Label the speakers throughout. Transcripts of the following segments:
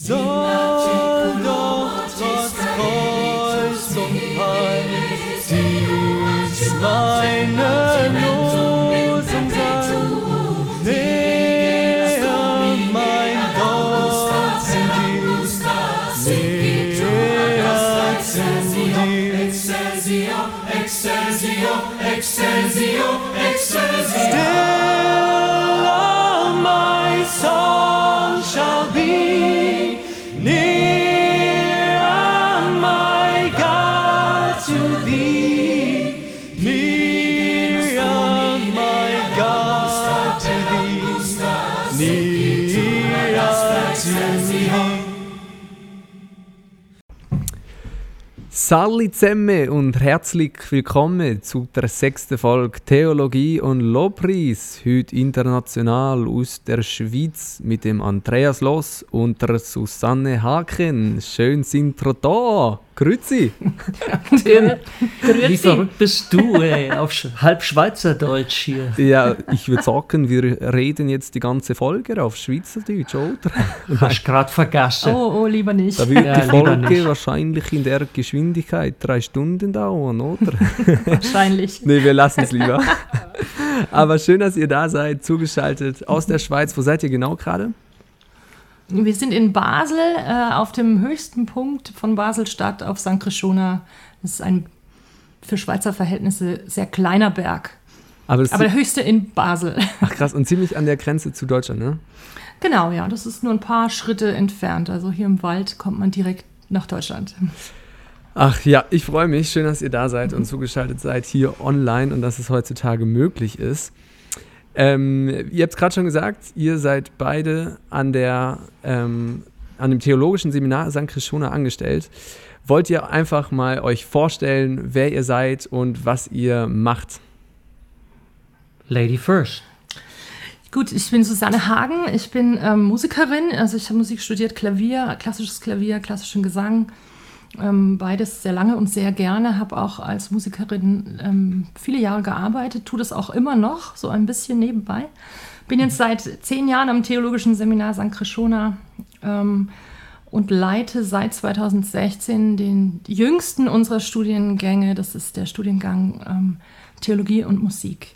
Speaker 1: So
Speaker 2: Salli zusammen und herzlich willkommen zu der sechsten Folge Theologie und Lobpreis. Heute international aus der Schweiz mit dem Andreas Loss und der Susanne Haken. Schön sind ihr da. Grüezi.
Speaker 3: Tim, wie
Speaker 4: Grüezi.
Speaker 3: verrückt bist du, ey, auf Sch halb Schweizerdeutsch hier.
Speaker 2: Ja, ich würde sagen, wir reden jetzt die ganze Folge auf Schweizerdeutsch, oder?
Speaker 3: Hast gerade vergessen.
Speaker 4: Oh, oh, lieber nicht.
Speaker 2: Da wird
Speaker 3: Ja,
Speaker 2: die Folge wahrscheinlich in der Geschwindigkeit drei Stunden dauern, oder?
Speaker 4: Wahrscheinlich.
Speaker 2: Nee, wir lassen es lieber. Aber schön, dass ihr da seid, zugeschaltet aus der Schweiz. Wo seid ihr genau gerade?
Speaker 4: Wir sind in Basel, äh, auf dem höchsten Punkt von Basel-Stadt auf St. Krishona. Das ist ein für Schweizer Verhältnisse sehr kleiner Berg.
Speaker 2: Aber,
Speaker 4: Aber der höchste in Basel.
Speaker 2: ach krass, und ziemlich an der Grenze zu Deutschland, ne?
Speaker 4: genau, ja, das ist nur ein paar Schritte entfernt. Also hier im Wald kommt man direkt nach Deutschland.
Speaker 2: Ach ja, ich freue mich. Schön, dass ihr da seid und zugeschaltet seid hier online und dass es heutzutage möglich ist. Ähm, ihr habt es gerade schon gesagt, ihr seid beide an, der, ähm, an dem theologischen Seminar St. Krishona angestellt. Wollt ihr einfach mal euch vorstellen, wer ihr seid und was ihr macht?
Speaker 3: Lady first.
Speaker 4: Gut, ich bin Susanne Hagen, ich bin ähm, Musikerin, also ich habe Musik studiert, Klavier, klassisches Klavier, klassischen Gesang, ähm, beides sehr lange und sehr gerne, habe auch als Musikerin ähm, viele Jahre gearbeitet, tue das auch immer noch, so ein bisschen nebenbei. Bin jetzt seit zehn Jahren am Theologischen Seminar St. Krishona ähm, und leite seit 2016 den jüngsten unserer Studiengänge, das ist der Studiengang ähm, Theologie und Musik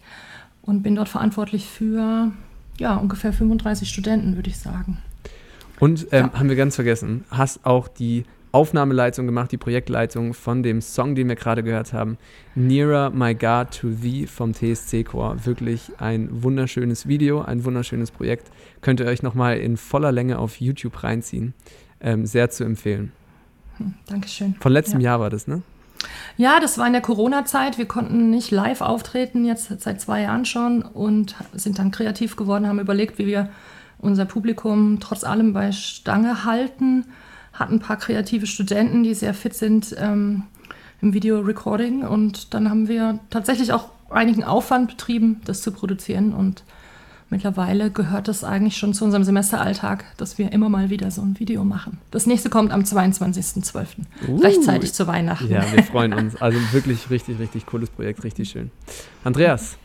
Speaker 4: und bin dort verantwortlich für ja, ungefähr 35 Studenten, würde ich sagen.
Speaker 2: Und ähm,
Speaker 4: Ja.
Speaker 2: haben wir ganz vergessen, hast auch die Aufnahmeleitung gemacht, die Projektleitung von dem Song, den wir gerade gehört haben, Nearer My God to Thee vom TSC Chor. Wirklich ein wunderschönes Video, ein wunderschönes Projekt. Könnt ihr euch nochmal in voller Länge auf YouTube reinziehen. Ähm, sehr zu empfehlen.
Speaker 4: Dankeschön.
Speaker 2: Von letztem
Speaker 4: Ja.
Speaker 2: Jahr war das, ne?
Speaker 4: Ja, das war in der Corona-Zeit. Wir konnten nicht live auftreten, jetzt seit zwei Jahren schon, und sind dann kreativ geworden, haben überlegt, wie wir unser Publikum trotz allem bei Stange halten. Hatten ein paar kreative Studenten, die sehr fit sind ähm, im Video-Recording. Und dann haben wir tatsächlich auch einigen Aufwand betrieben, das zu produzieren. Und mittlerweile gehört das eigentlich schon zu unserem Semesteralltag, dass wir immer mal wieder so ein Video machen. Das nächste kommt am 22.12.,
Speaker 2: Uh.
Speaker 4: rechtzeitig zu Weihnachten.
Speaker 2: Ja, wir freuen uns. Also wirklich richtig, richtig cooles Projekt, richtig schön. Andreas,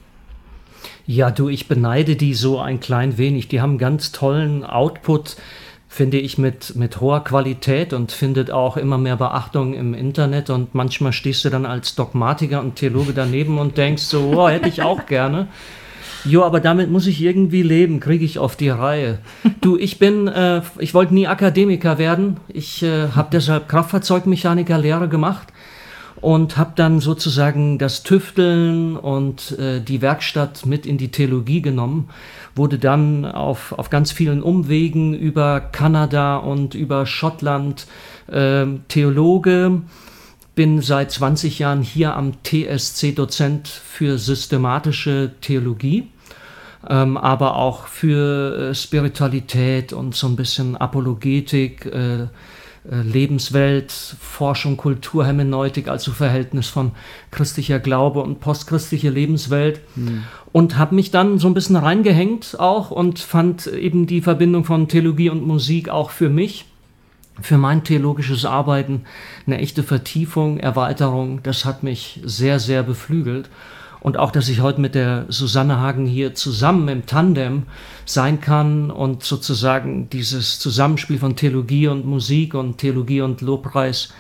Speaker 3: Ja, du, ich beneide die so ein klein wenig. Die haben ganz tollen Output, finde ich, mit, mit hoher Qualität und findet auch immer mehr Beachtung im Internet. Und manchmal stehst du dann als Dogmatiker und Theologe daneben und denkst so, oh, hätte ich auch gerne. Jo, aber damit muss ich irgendwie leben, kriege ich auf die Reihe. Du, ich bin, äh, ich wollte nie Akademiker werden. Ich äh, habe deshalb Kraftfahrzeugmechanikerlehre gemacht und habe dann sozusagen das Tüfteln und äh, die Werkstatt mit in die Theologie genommen, wurde dann auf, auf ganz vielen Umwegen über Kanada und über Schottland äh, Theologe, bin seit 20 Jahren hier am TSC Dozent für systematische Theologie, ähm, aber auch für äh, Spiritualität und so ein bisschen Apologetik, äh, Lebenswelt, Forschung, Kultur, Hermeneutik, also Verhältnis von christlicher Glaube und postchristliche Lebenswelt. Und habe mich dann so ein bisschen reingehängt auch und fand eben die Verbindung von Theologie und Musik auch für mich für mein theologisches Arbeiten eine echte Vertiefung, Erweiterung. Das hat mich sehr, sehr beflügelt. Und auch, dass ich heute mit der Susanne Hagen hier zusammen im Tandem sein kann und sozusagen dieses Zusammenspiel von Theologie und Musik und Theologie und Lobpreis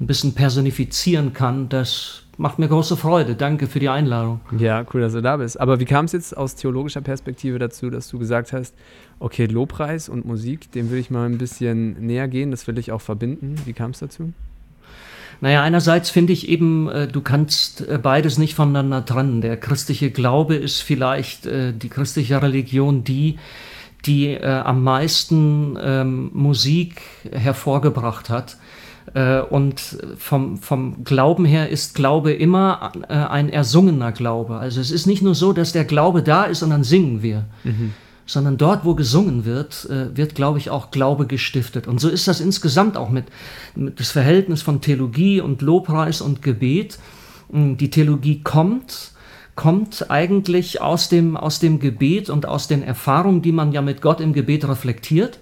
Speaker 3: ein bisschen personifizieren kann, das macht mir große Freude. Danke für die Einladung.
Speaker 2: Ja, cool, dass du da bist. Aber wie kam es jetzt aus theologischer Perspektive dazu, dass du gesagt hast, okay, Lobpreis und Musik, dem will ich mal ein bisschen näher gehen, das will ich auch verbinden. Wie kam es dazu?
Speaker 3: Naja, einerseits finde ich eben, äh, du kannst äh, beides nicht voneinander trennen. Der christliche Glaube ist vielleicht äh, die christliche Religion die, die am meisten ähm, Musik hervorgebracht hat. Und vom, vom Glauben her ist Glaube immer ein ersungener Glaube. Also es ist nicht nur so, dass der Glaube da ist und dann singen wir. Mhm sondern dort, wo gesungen wird, äh, wird, glaube ich, auch Glaube gestiftet. Und so ist das insgesamt auch mit, mit das Verhältnis von Theologie und Lobpreis und Gebet. Hm, die Theologie kommt, kommt eigentlich aus dem, aus dem Gebet und aus den Erfahrungen, die man ja mit Gott im Gebet reflektiert.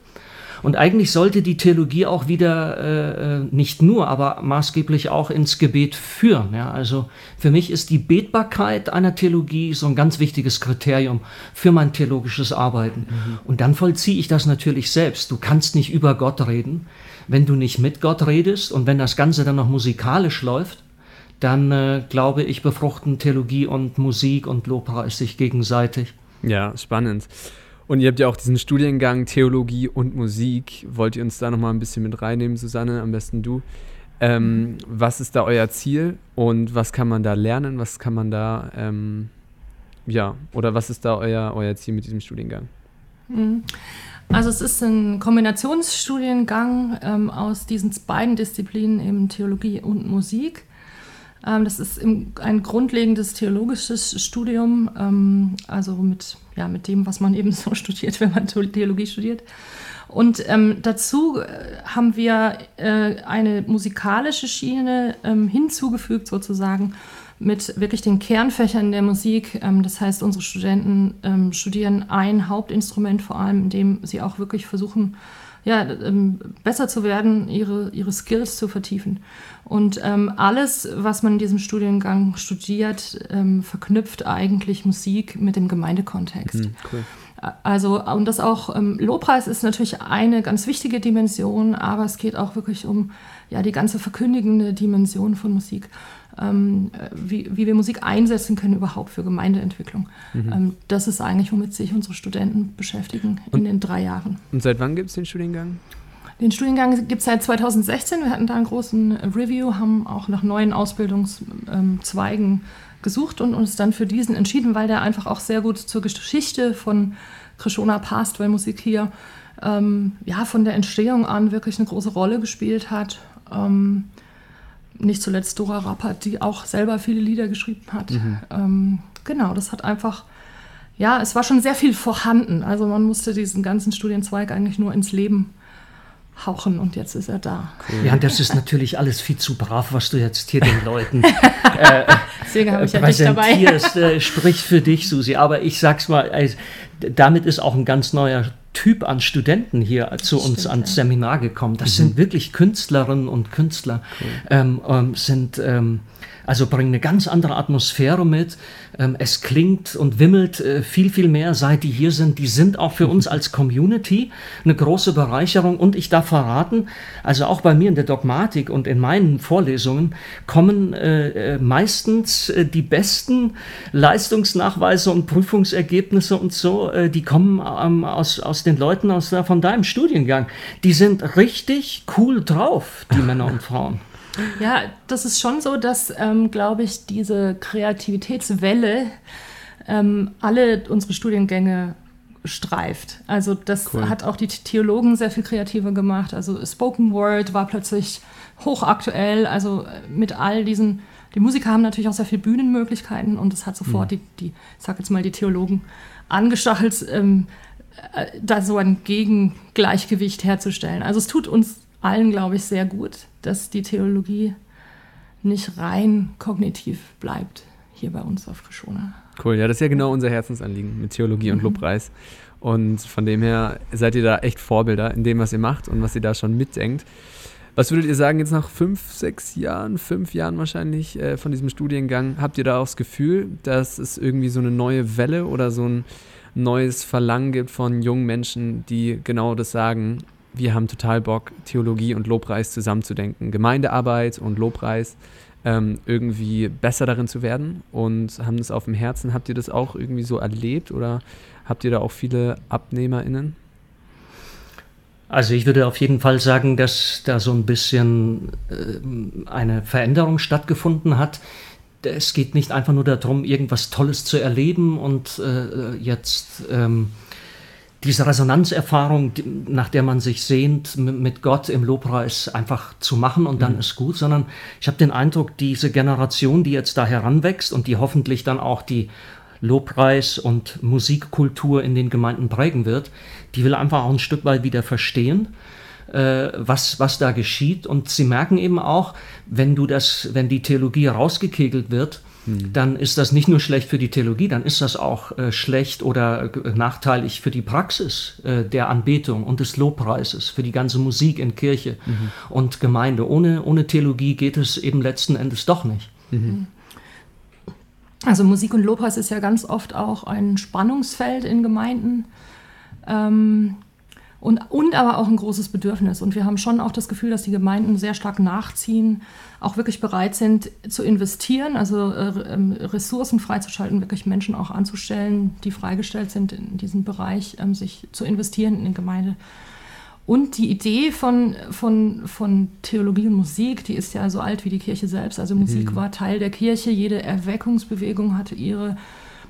Speaker 3: Und eigentlich sollte die Theologie auch wieder äh, äh, nicht nur, aber maßgeblich auch ins Gebet führen. Ja? Also für mich ist die Betbarkeit einer Theologie so ein ganz wichtiges Kriterium für mein theologisches Arbeiten. Mhm. Und dann vollziehe ich das natürlich selbst. Du kannst nicht über Gott reden, wenn du nicht mit Gott redest und wenn das Ganze dann noch musikalisch läuft dann äh, glaube ich, befruchten Theologie und Musik und Lobpreis sich gegenseitig.
Speaker 2: Ja, spannend. Und ihr habt ja auch diesen Studiengang Theologie und Musik. Wollt ihr uns da nochmal ein bisschen mit reinnehmen, Susanne? Am besten du. Ähm, was ist da euer Ziel und was kann man da lernen? Was kann man da, ähm, ja, oder was ist da euer, euer Ziel mit diesem Studiengang?
Speaker 4: Mhm. Also es ist ein Kombinationsstudiengang ähm, aus diesen beiden Disziplinen, eben Theologie und Musik. Ähm, das ist ein grundlegendes theologisches Studium, ähm, also mit, ja, mit dem, was man eben so studiert, wenn man Theologie studiert. Und ähm, dazu äh, haben wir äh, eine musikalische Schiene ähm, hinzugefügt, sozusagen, mit wirklich den Kernfächern der Musik. Ähm, das heißt, unsere Studenten ähm, studieren ein Hauptinstrument vor allem, in dem sie auch wirklich versuchen, ja, ähm, besser zu werden, ihre, ihre Skills zu vertiefen. Und ähm, alles, was man in diesem Studiengang studiert, ähm, verknüpft eigentlich Musik mit dem Gemeindekontext. Mhm, cool. Also, und das auch, ähm, Lobpreis ist natürlich eine ganz wichtige Dimension, aber es geht auch wirklich um ja, die ganze verkündigende Dimension von Musik wie, wie wir Musik einsetzen können überhaupt für Gemeindeentwicklung. Mhm. Ähm, das ist eigentlich, womit sich unsere Studenten beschäftigen
Speaker 2: und,
Speaker 4: in den drei Jahren.
Speaker 2: Und seit wann gibt es den Studiengang?
Speaker 4: Den Studiengang gibt es seit 2016. Wir hatten da einen großen Review, haben auch nach neuen Ausbildungszweigen gesucht und uns dann für diesen entschieden, weil der einfach auch sehr gut zur Geschichte von Krishona passt, weil Musik hier ähm, ja, von der Entstehung an wirklich eine große Rolle gespielt hat. Ähm, nicht zuletzt Dora Rappert, die auch selber viele Lieder geschrieben hat. Mhm. Ähm, genau, das hat einfach, ja, es war schon sehr viel vorhanden. Also man musste diesen ganzen Studienzweig eigentlich nur ins Leben hauchen und jetzt ist er da.
Speaker 3: Cool. Ja, das ist natürlich alles viel zu brav, was du jetzt hier den Leuten äh, Deswegen habe ich ja präsentierst. Äh, spricht für dich, Susi. Aber ich sag's mal, also, damit ist auch ein ganz neuer Typ an Studenten hier zu uns Stimmt, ans. Seminar gekommen. Das mhm. sind wirklich Künstlerinnen und Künstler, cool. ähm, ähm, sind ähm, also bringen eine ganz andere Atmosphäre mit. Ähm, es klingt und wimmelt äh, viel, viel mehr, seit die hier sind. Die sind auch für uns als Community eine große Bereicherung. Und ich darf verraten, also auch bei mir in der Dogmatik und in meinen Vorlesungen kommen äh, äh meistens die besten Leistungsnachweise und Prüfungsergebnisse und so, die kommen ähm, aus, aus den Leuten aus, von deinem Studiengang. Die sind richtig cool drauf, die Männer und Frauen.
Speaker 4: Ja, das ist schon so, dass, ähm, glaube ich, diese Kreativitätswelle ähm, alle unsere Studiengänge streift. Also das cool. hat auch die Theologen sehr viel kreativer gemacht. Also Spoken Word war plötzlich hochaktuell. Also mit all diesen, die Musiker haben natürlich auch sehr viele Bühnenmöglichkeiten und das hat sofort mhm. die, die, ich sag jetzt mal, die Theologen angestachelt, ähm, äh, da so ein Gegengleichgewicht herzustellen. Also es tut uns allen, glaube ich, sehr gut, dass die Theologie nicht rein kognitiv bleibt hier bei uns auf Krishona.
Speaker 2: Cool, ja, das ist ja genau unser Herzensanliegen mit Theologie mhm. und Lobpreis. Und von dem her seid ihr da echt Vorbilder in dem, was ihr macht und was ihr da schon mitdenkt. Was würdet ihr sagen, jetzt nach fünf, sechs Jahren, fünf Jahren wahrscheinlich äh, von diesem Studiengang, habt ihr da auch das Gefühl, dass es irgendwie so eine neue Welle oder so ein neues Verlangen gibt von jungen Menschen, die genau das sagen, wir haben total Bock, Theologie und Lobpreis zusammenzudenken, Gemeindearbeit und Lobpreis ähm, irgendwie besser darin zu werden und haben das auf dem Herzen. Habt ihr das auch irgendwie so erlebt oder habt ihr da auch viele AbnehmerInnen?
Speaker 3: Also ich würde auf jeden Fall sagen, dass da so ein bisschen äh, eine Veränderung stattgefunden hat. Es geht nicht einfach nur darum, irgendwas Tolles zu erleben und äh, jetzt ähm, diese Resonanzerfahrung, nach der man sich sehnt, mit Gott im Lobpreis einfach zu machen und dann mhm. ist gut, sondern ich habe den Eindruck, diese Generation, die jetzt da heranwächst und die hoffentlich dann auch die Lobpreis und Musikkultur in den Gemeinden prägen wird, die will einfach auch ein Stück weit wieder verstehen, äh, was, was da geschieht. Und sie merken eben auch, wenn du das, wenn die Theologie rausgekegelt wird, hm. dann ist das nicht nur schlecht für die Theologie, dann ist das auch äh, schlecht oder äh, nachteilig für die Praxis äh, der Anbetung und des Lobpreises, für die ganze Musik in Kirche mhm. und Gemeinde. Ohne, ohne Theologie geht es eben letzten Endes doch nicht. Mhm.
Speaker 4: Also Musik und Lobpreis ist ja ganz oft auch ein Spannungsfeld in Gemeinden. Ähm, und, und aber auch ein großes Bedürfnis. Und wir haben schon auch das Gefühl, dass die Gemeinden sehr stark nachziehen, auch wirklich bereit sind zu investieren, also äh, ähm, Ressourcen freizuschalten, wirklich Menschen auch anzustellen, die freigestellt sind in diesem Bereich, ähm, sich zu investieren in die Gemeinde. Und die Idee von, von, von Theologie und Musik, die ist ja so alt wie die Kirche selbst. Also Musik mhm. war Teil der Kirche, jede Erweckungsbewegung hatte ihre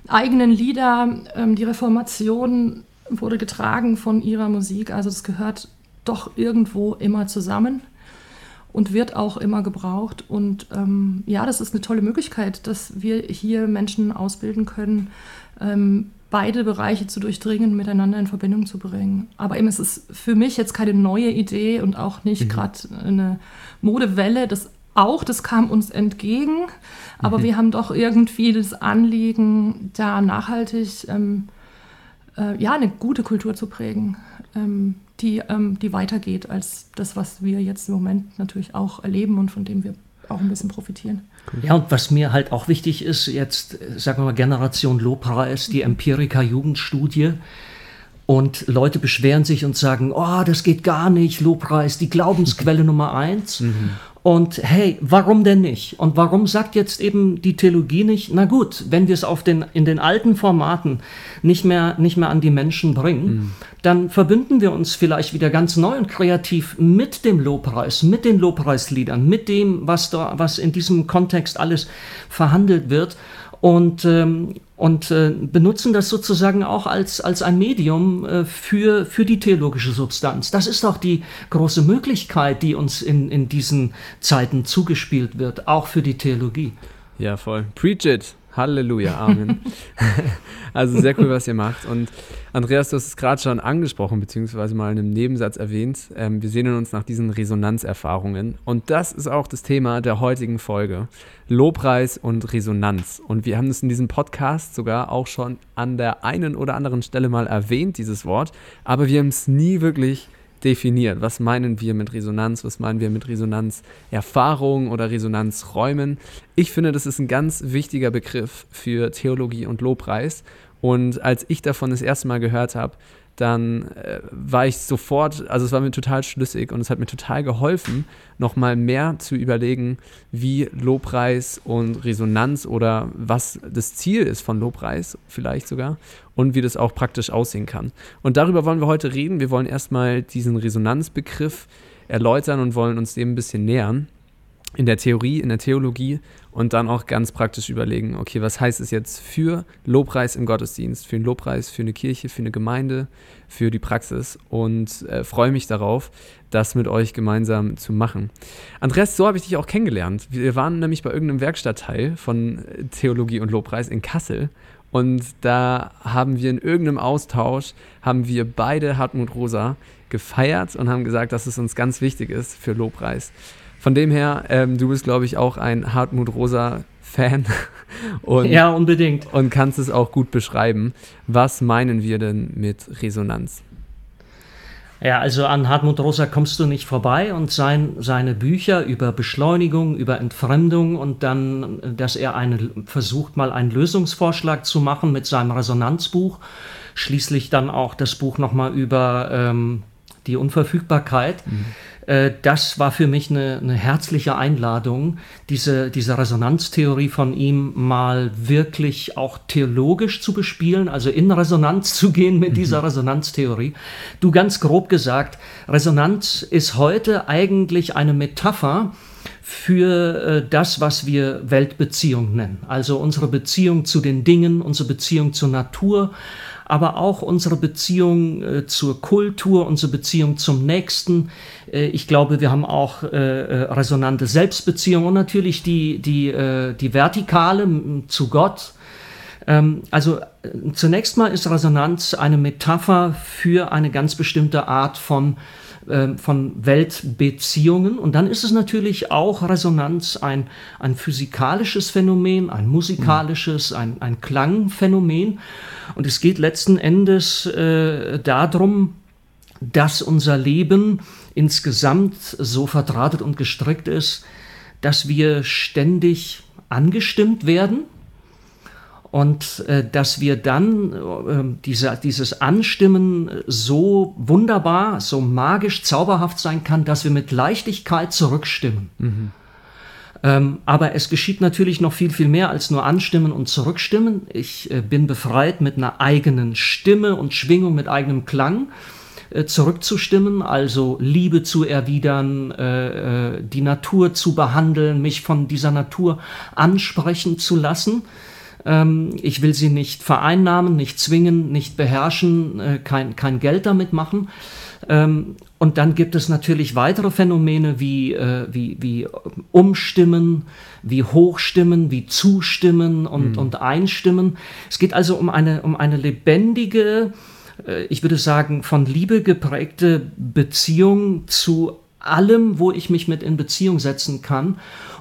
Speaker 4: eigenen Lieder, ähm, die Reformation wurde getragen von ihrer Musik. Also es gehört doch irgendwo immer zusammen und wird auch immer gebraucht. Und ähm, ja, das ist eine tolle Möglichkeit, dass wir hier Menschen ausbilden können, ähm, beide Bereiche zu durchdringen, miteinander in Verbindung zu bringen. Aber eben, es ist für mich jetzt keine neue Idee und auch nicht mhm. gerade eine Modewelle. Das auch, das kam uns entgegen. Aber mhm. wir haben doch irgendwie das Anliegen, da nachhaltig ähm, äh, ja, eine gute Kultur zu prägen, ähm, die, ähm, die weitergeht als das, was wir jetzt im Moment natürlich auch erleben und von dem wir auch ein bisschen profitieren.
Speaker 3: Ja, und was mir halt auch wichtig ist, jetzt, sagen wir mal, Generation Lobpreis, die Empirica-Jugendstudie. Und Leute beschweren sich und sagen, oh, das geht gar nicht, Lobpreis, die Glaubensquelle Nummer eins. Mhm. Und hey, warum denn nicht? Und warum sagt jetzt eben die Theologie nicht, na gut, wenn wir es auf den, in den alten Formaten nicht mehr, nicht mehr an die Menschen bringen, mhm. dann verbünden wir uns vielleicht wieder ganz neu und kreativ mit dem Lobpreis, mit den Lobpreisliedern, mit dem, was da, was in diesem Kontext alles verhandelt wird und, ähm, und äh, benutzen das sozusagen auch als, als ein Medium äh, für, für die theologische Substanz. Das ist auch die große Möglichkeit, die uns in, in diesen Zeiten zugespielt wird, auch für die Theologie.
Speaker 2: Ja, voll. Preach it. Halleluja, Amen. also sehr cool, was ihr macht. Und Andreas, du hast es gerade schon angesprochen, beziehungsweise mal in einem Nebensatz erwähnt. Ähm, wir sehnen uns nach diesen Resonanzerfahrungen. Und das ist auch das Thema der heutigen Folge. Lobpreis und Resonanz. Und wir haben es in diesem Podcast sogar auch schon an der einen oder anderen Stelle mal erwähnt, dieses Wort. Aber wir haben es nie wirklich definiert. Was meinen wir mit Resonanz? Was meinen wir mit Resonanzerfahrung oder Resonanzräumen? Ich finde, das ist ein ganz wichtiger Begriff für Theologie und Lobpreis. Und als ich davon das erste Mal gehört habe, dann äh, war ich sofort, also es war mir total schlüssig und es hat mir total geholfen, nochmal mehr zu überlegen, wie Lobpreis und Resonanz oder was das Ziel ist von Lobpreis vielleicht sogar und wie das auch praktisch aussehen kann. Und darüber wollen wir heute reden. Wir wollen erstmal diesen Resonanzbegriff erläutern und wollen uns dem ein bisschen nähern in der Theorie, in der Theologie und dann auch ganz praktisch überlegen, okay, was heißt es jetzt für Lobpreis im Gottesdienst, für einen Lobpreis, für eine Kirche, für eine Gemeinde, für die Praxis und äh, freue mich darauf, das mit euch gemeinsam zu machen. Andreas, so habe ich dich auch kennengelernt. Wir waren nämlich bei irgendeinem Werkstattteil von Theologie und Lobpreis in Kassel und da haben wir in irgendeinem Austausch, haben wir beide Hartmut Rosa gefeiert und haben gesagt, dass es uns ganz wichtig ist für Lobpreis. Von dem her, ähm, du bist, glaube ich, auch ein Hartmut Rosa-Fan.
Speaker 3: ja, unbedingt.
Speaker 2: Und kannst es auch gut beschreiben. Was meinen wir denn mit Resonanz?
Speaker 3: Ja, also an Hartmut Rosa kommst du nicht vorbei und sein, seine Bücher über Beschleunigung, über Entfremdung und dann, dass er eine, versucht mal einen Lösungsvorschlag zu machen mit seinem Resonanzbuch, schließlich dann auch das Buch nochmal über ähm, die Unverfügbarkeit. Mhm. Äh, das war für mich eine, eine, herzliche Einladung, diese, diese Resonanztheorie von ihm mal wirklich auch theologisch zu bespielen, also in Resonanz zu gehen mit mhm. dieser Resonanztheorie. Du ganz grob gesagt, Resonanz ist heute eigentlich eine Metapher, für äh, das, was wir Weltbeziehung nennen. Also unsere Beziehung zu den Dingen, unsere Beziehung zur Natur, aber auch unsere Beziehung äh, zur Kultur, unsere Beziehung zum Nächsten. Äh, ich glaube, wir haben auch äh, äh resonante Selbstbeziehungen und natürlich die, die, äh, die Vertikale zu Gott. Ähm, also äh, zunächst mal ist Resonanz eine Metapher für eine ganz bestimmte Art von ähm, von Weltbeziehungen. Und dann ist es natürlich auch Resonanz ein, ein physikalisches Phänomen, ein musikalisches, ein, ein Klangphänomen. Und es geht letzten Endes äh, darum, dass unser Leben insgesamt so verdrahtet und gestrickt ist, dass wir ständig angestimmt werden und äh, dass wir dann äh, diese, dieses Anstimmen so wunderbar, so magisch, zauberhaft sein kann, dass wir mit Leichtigkeit zurückstimmen. Mhm. Ähm, aber es geschieht natürlich noch viel, viel mehr als nur anstimmen und zurückstimmen. Ich äh, bin befreit, mit einer eigenen Stimme und Schwingung, mit eigenem Klang äh, zurückzustimmen, also Liebe zu erwidern, äh, äh, die Natur zu behandeln, mich von dieser Natur ansprechen zu lassen. Ähm, ich will sie nicht vereinnahmen, nicht zwingen, nicht beherrschen, äh, kein, kein Geld damit machen. Ähm, und dann gibt es natürlich weitere Phänomene wie, äh, wie, wie Umstimmen, wie Hochstimmen, wie Zustimmen und, mhm. und Einstimmen. Es geht also um eine, um eine lebendige, äh, ich würde sagen, von Liebe geprägte Beziehung zu allem, wo ich mich mit in Beziehung setzen kann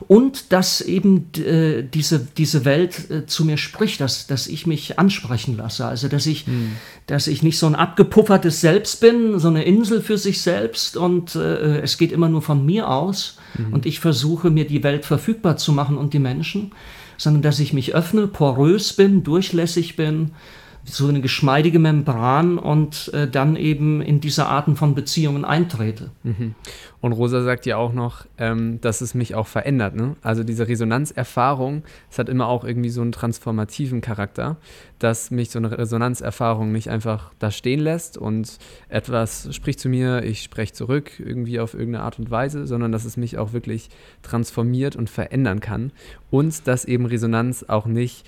Speaker 3: und dass eben äh, diese, diese Welt äh, zu mir spricht, dass, dass ich mich ansprechen lasse. Also dass ich, mhm. dass ich nicht so ein abgepuffertes Selbst bin, so eine Insel für sich selbst und äh, es geht immer nur von mir aus mhm. und ich versuche mir die Welt verfügbar zu machen und die Menschen, sondern dass ich mich öffne, porös bin, durchlässig bin, so eine geschmeidige Membran und äh, dann eben in diese Arten von Beziehungen eintrete.
Speaker 2: Mhm. Und Rosa sagt ja auch noch, ähm, dass es mich auch verändert. Ne? Also diese Resonanzerfahrung, es hat immer auch irgendwie so einen transformativen Charakter, dass mich so eine Resonanzerfahrung nicht einfach da stehen lässt und etwas spricht zu mir, ich spreche zurück irgendwie auf irgendeine Art und Weise, sondern dass es mich auch wirklich transformiert und verändern kann und dass eben Resonanz auch nicht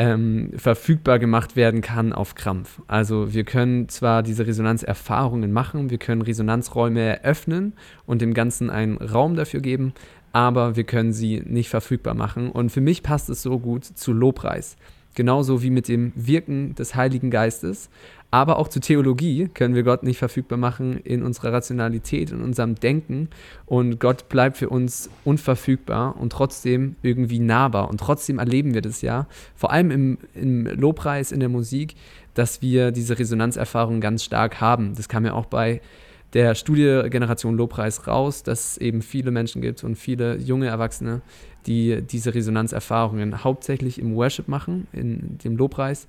Speaker 2: ähm, verfügbar gemacht werden kann auf Krampf. Also wir können zwar diese Resonanzerfahrungen machen, wir können Resonanzräume eröffnen und dem Ganzen einen Raum dafür geben, aber wir können sie nicht verfügbar machen. Und für mich passt es so gut zu Lobpreis. Genauso wie mit dem Wirken des Heiligen Geistes. Aber auch zur Theologie können wir Gott nicht verfügbar machen in unserer Rationalität, in unserem Denken. Und Gott bleibt für uns unverfügbar und trotzdem irgendwie nahbar. Und trotzdem erleben wir das ja, vor allem im, im Lobpreis, in der Musik, dass wir diese Resonanzerfahrung ganz stark haben. Das kam ja auch bei der Studie Generation Lobpreis raus, dass es eben viele Menschen gibt und viele junge Erwachsene, die diese Resonanzerfahrungen hauptsächlich im Worship machen, in dem Lobpreis.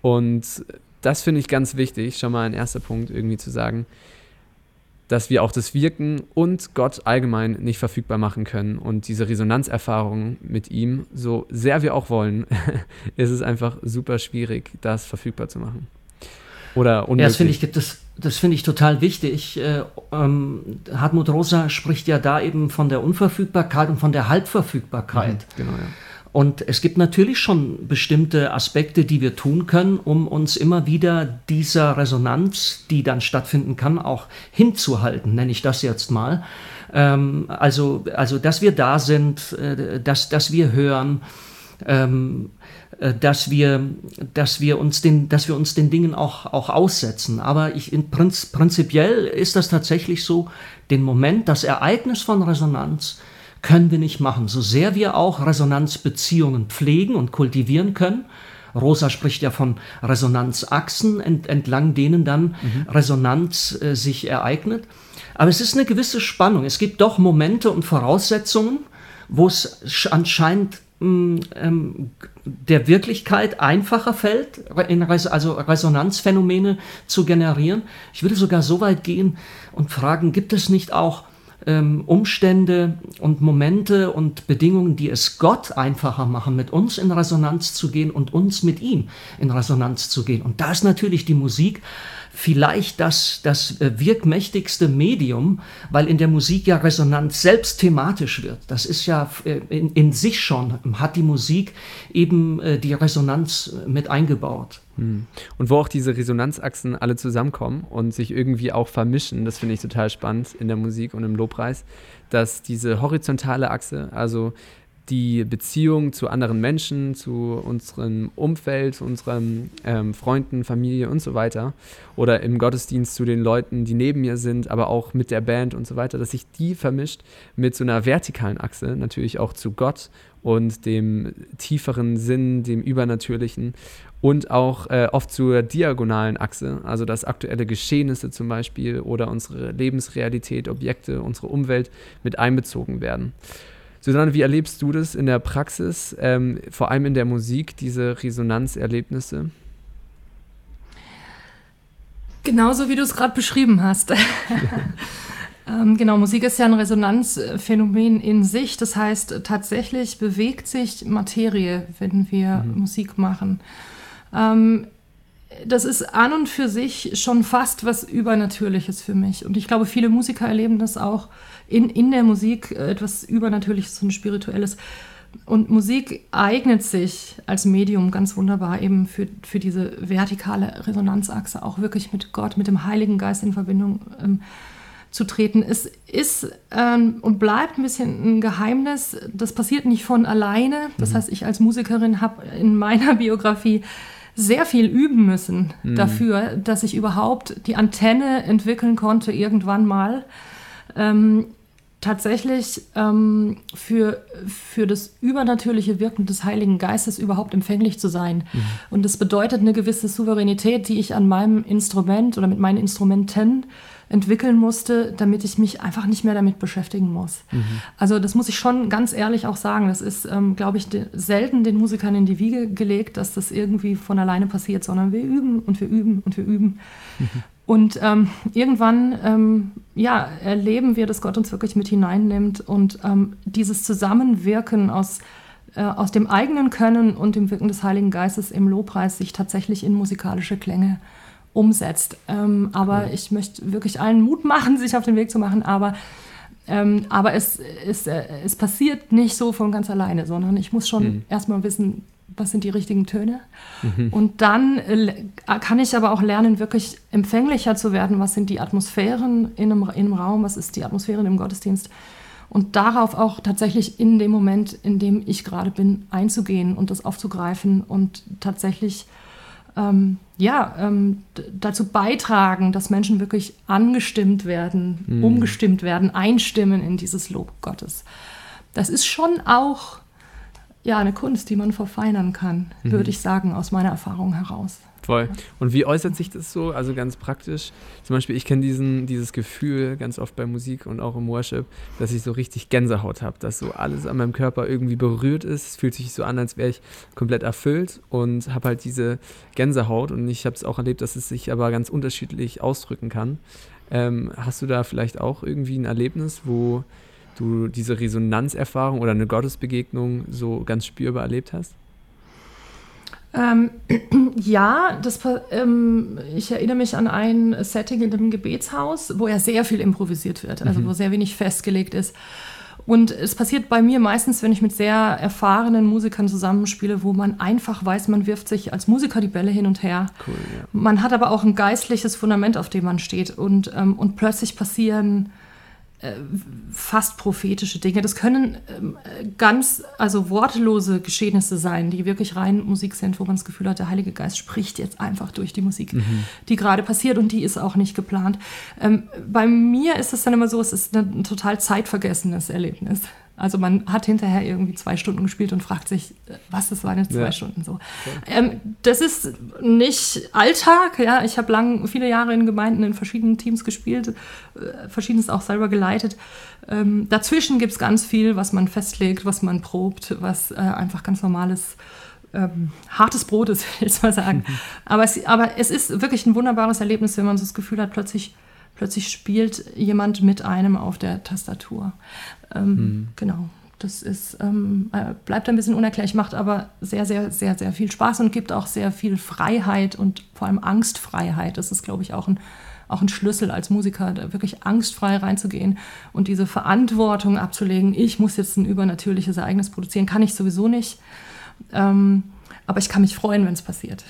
Speaker 2: Und das finde ich ganz wichtig, schon mal ein erster Punkt irgendwie zu sagen, dass wir auch das Wirken und Gott allgemein nicht verfügbar machen können. Und diese Resonanzerfahrung mit ihm, so sehr wir auch wollen, ist es einfach super schwierig, das verfügbar zu machen. Oder unmöglich.
Speaker 3: Ja, das finde ich, das, das find ich total wichtig. Äh, ähm, Hartmut Rosa spricht ja da eben von der Unverfügbarkeit und von der Halbverfügbarkeit. Mhm, genau, ja. Und es gibt natürlich schon bestimmte Aspekte, die wir tun können, um uns immer wieder dieser Resonanz, die dann stattfinden kann, auch hinzuhalten, nenne ich das jetzt mal. Ähm, also, also, dass wir da sind, äh, dass, dass wir hören, ähm, äh, dass wir, dass wir uns den, dass wir uns den Dingen auch, auch aussetzen. Aber ich, in Prinz, prinzipiell ist das tatsächlich so, den Moment, das Ereignis von Resonanz, können wir nicht machen. So sehr wir auch Resonanzbeziehungen pflegen und kultivieren können, Rosa spricht ja von Resonanzachsen, ent, entlang denen dann mhm. Resonanz äh, sich ereignet. Aber es ist eine gewisse Spannung. Es gibt doch Momente und Voraussetzungen, wo es anscheinend mm, ähm, der Wirklichkeit einfacher fällt, Res also Resonanzphänomene zu generieren. Ich würde sogar so weit gehen und fragen, gibt es nicht auch ähm, Umstände und Momente und Bedingungen, die es Gott einfacher machen, mit uns in Resonanz zu gehen und uns mit ihm in Resonanz zu gehen. Und da ist natürlich die Musik vielleicht das, das äh, wirkmächtigste Medium, weil in der Musik ja Resonanz selbst thematisch wird. Das ist ja äh, in, in sich schon, hat die Musik eben äh, die Resonanz mit eingebaut.
Speaker 2: Hm. Und wo auch diese Resonanzachsen alle zusammenkommen und sich irgendwie auch vermischen, das finde ich total spannend in der Musik und im Lobpreis, dass diese horizontale Achse, also die Beziehung zu anderen Menschen, zu unserem Umfeld, unseren ähm, Freunden, Familie und so weiter. Oder im Gottesdienst zu den Leuten, die neben mir sind, aber auch mit der Band und so weiter, dass sich die vermischt mit so einer vertikalen Achse, natürlich auch zu Gott und dem tieferen Sinn, dem Übernatürlichen und auch äh, oft zur diagonalen Achse, also dass aktuelle Geschehnisse zum Beispiel oder unsere Lebensrealität, Objekte, unsere Umwelt mit einbezogen werden. Susanne, wie erlebst du das in der Praxis, ähm, vor allem in der Musik, diese Resonanzerlebnisse?
Speaker 4: Genauso wie du es gerade beschrieben hast. ähm, genau, Musik ist ja ein Resonanzphänomen in sich. Das heißt, tatsächlich bewegt sich Materie, wenn wir mhm. Musik machen. Ähm, das ist an und für sich schon fast was Übernatürliches für mich. Und ich glaube, viele Musiker erleben das auch in, in der Musik äh, etwas Übernatürliches und Spirituelles. Und Musik eignet sich als Medium ganz wunderbar eben für, für diese vertikale Resonanzachse, auch wirklich mit Gott, mit dem Heiligen Geist in Verbindung ähm, zu treten. Es ist ähm, und bleibt ein bisschen ein Geheimnis. Das passiert nicht von alleine. Das mhm. heißt, ich als Musikerin habe in meiner Biografie sehr viel üben müssen mhm. dafür, dass ich überhaupt die Antenne entwickeln konnte irgendwann mal ähm, tatsächlich ähm, für, für das übernatürliche Wirken des Heiligen Geistes überhaupt empfänglich zu sein. Mhm. Und das bedeutet eine gewisse Souveränität, die ich an meinem Instrument oder mit meinen Instrumenten entwickeln musste, damit ich mich einfach nicht mehr damit beschäftigen muss. Mhm. Also das muss ich schon ganz ehrlich auch sagen. Das ist, ähm, glaube ich, de selten den Musikern in die Wiege gelegt, dass das irgendwie von alleine passiert, sondern wir üben und wir üben und wir üben. Mhm. Und ähm, irgendwann ähm, ja, erleben wir, dass Gott uns wirklich mit hineinnimmt und ähm, dieses Zusammenwirken aus, äh, aus dem eigenen Können und dem Wirken des Heiligen Geistes im Lobpreis sich tatsächlich in musikalische Klänge umsetzt. Ähm, aber ich möchte wirklich allen Mut machen, sich auf den Weg zu machen, aber ähm, aber es, es, äh, es passiert nicht so von ganz alleine, sondern ich muss schon mhm. erstmal wissen, was sind die richtigen Töne. Mhm. Und dann äh, kann ich aber auch lernen, wirklich empfänglicher zu werden, was sind die Atmosphären in einem, in einem Raum, was ist die Atmosphäre im Gottesdienst. Und darauf auch tatsächlich in dem Moment, in dem ich gerade bin, einzugehen und das aufzugreifen und tatsächlich ähm, ja, ähm, dazu beitragen, dass Menschen wirklich angestimmt werden, mhm. umgestimmt werden, einstimmen in dieses Lob Gottes. Das ist schon auch ja, eine Kunst, die man verfeinern kann, mhm. würde ich sagen, aus meiner Erfahrung heraus.
Speaker 2: Voll. Und wie äußert sich das so? Also ganz praktisch. Zum Beispiel, ich kenne dieses Gefühl ganz oft bei Musik und auch im Worship, dass ich so richtig Gänsehaut habe, dass so alles an meinem Körper irgendwie berührt ist. Es fühlt sich so an, als wäre ich komplett erfüllt und habe halt diese Gänsehaut. Und ich habe es auch erlebt, dass es sich aber ganz unterschiedlich ausdrücken kann. Ähm, hast du da vielleicht auch irgendwie ein Erlebnis, wo du diese Resonanzerfahrung oder eine Gottesbegegnung so ganz spürbar erlebt hast?
Speaker 4: Ähm, ja, das, ähm, ich erinnere mich an ein Setting in einem Gebetshaus, wo ja sehr viel improvisiert wird, also mhm. wo sehr wenig festgelegt ist. Und es passiert bei mir meistens, wenn ich mit sehr erfahrenen Musikern zusammenspiele, wo man einfach weiß, man wirft sich als Musiker die Bälle hin und her. Cool, ja. Man hat aber auch ein geistliches Fundament, auf dem man steht. Und, ähm, und plötzlich passieren fast prophetische Dinge. Das können ähm, ganz, also wortlose Geschehnisse sein, die wirklich rein Musik sind, wo man das Gefühl hat, der Heilige Geist spricht jetzt einfach durch die Musik, mhm. die gerade passiert und die ist auch nicht geplant. Ähm, bei mir ist es dann immer so, es ist ein total zeitvergessenes Erlebnis. Also man hat hinterher irgendwie zwei Stunden gespielt und fragt sich, äh, was, das waren jetzt zwei
Speaker 2: Ja.
Speaker 4: Stunden so. Ähm, das ist nicht Alltag, ja. Ich habe lang, viele Jahre in Gemeinden in verschiedenen Teams gespielt, äh, verschiedenes auch selber geleitet. Ähm, dazwischen gibt es ganz viel, was man festlegt, was man probt, was äh, einfach ganz normales ähm, hartes Brot ist, will ich mal sagen. aber, es, aber es ist wirklich ein wunderbares Erlebnis, wenn man so das Gefühl hat, plötzlich, plötzlich spielt jemand mit einem auf der Tastatur. Ähm, Genau. Das ist, ähm, äh, bleibt ein bisschen unerklärlich, macht aber sehr, sehr, sehr, sehr viel Spaß und gibt auch sehr viel Freiheit und vor allem Angstfreiheit. Das ist, glaube ich, auch ein, auch ein Schlüssel als Musiker, da wirklich angstfrei reinzugehen und diese Verantwortung abzulegen. Ich muss jetzt ein übernatürliches Ereignis produzieren, kann ich sowieso nicht. Ähm, aber ich kann mich freuen, wenn es passiert.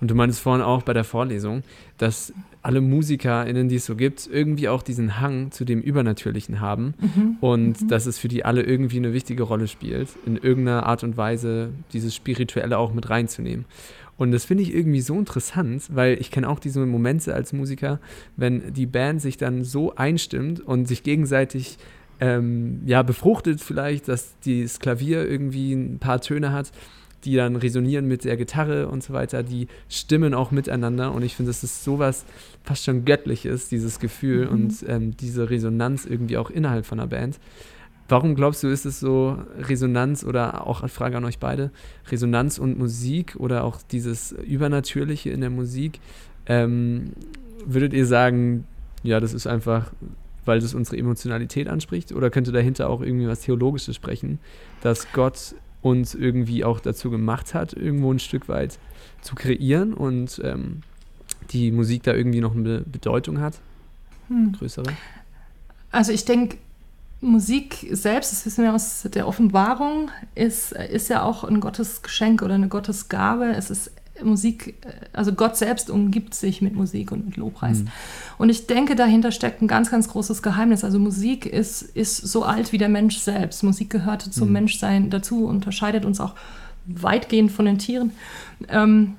Speaker 2: Und du meintest vorhin auch bei der Vorlesung, dass alle MusikerInnen, die es so gibt, irgendwie auch diesen Hang zu dem Übernatürlichen haben und dass es für die alle irgendwie eine wichtige Rolle spielt, in irgendeiner Art und Weise dieses Spirituelle auch mit reinzunehmen. Und das finde ich irgendwie so interessant, weil ich kenne auch diese Momente als Musiker, wenn die Band sich dann so einstimmt und sich gegenseitig ähm, ja, befruchtet vielleicht, dass das Klavier irgendwie ein paar Töne hat, die dann resonieren mit der Gitarre und so weiter, die stimmen auch miteinander und ich finde, das ist sowas fast schon göttliches, dieses Gefühl und ähm, diese Resonanz irgendwie auch innerhalb von einer Band. Warum glaubst du, ist es so Resonanz oder auch eine Frage an euch beide, Resonanz und Musik oder auch dieses Übernatürliche in der Musik? Ähm, würdet ihr sagen, ja, das ist einfach, weil das unsere Emotionalität anspricht oder könnte dahinter auch irgendwie was Theologisches sprechen, dass Gott uns irgendwie auch dazu gemacht hat, irgendwo ein Stück weit zu kreieren und ähm, die Musik da irgendwie noch eine Bedeutung hat? Größere?
Speaker 4: Also ich denke, Musik selbst, das wissen wir aus der Offenbarung, ist, ist ja auch ein Gottesgeschenk oder eine Gottesgabe. Es ist Musik, also Gott selbst umgibt sich mit Musik und mit Lobpreis. Und ich denke, dahinter steckt ein ganz, ganz großes Geheimnis. Also Musik ist, ist so alt wie der Mensch selbst. Musik gehört zum Menschsein dazu, unterscheidet uns auch weitgehend von den Tieren. Ähm,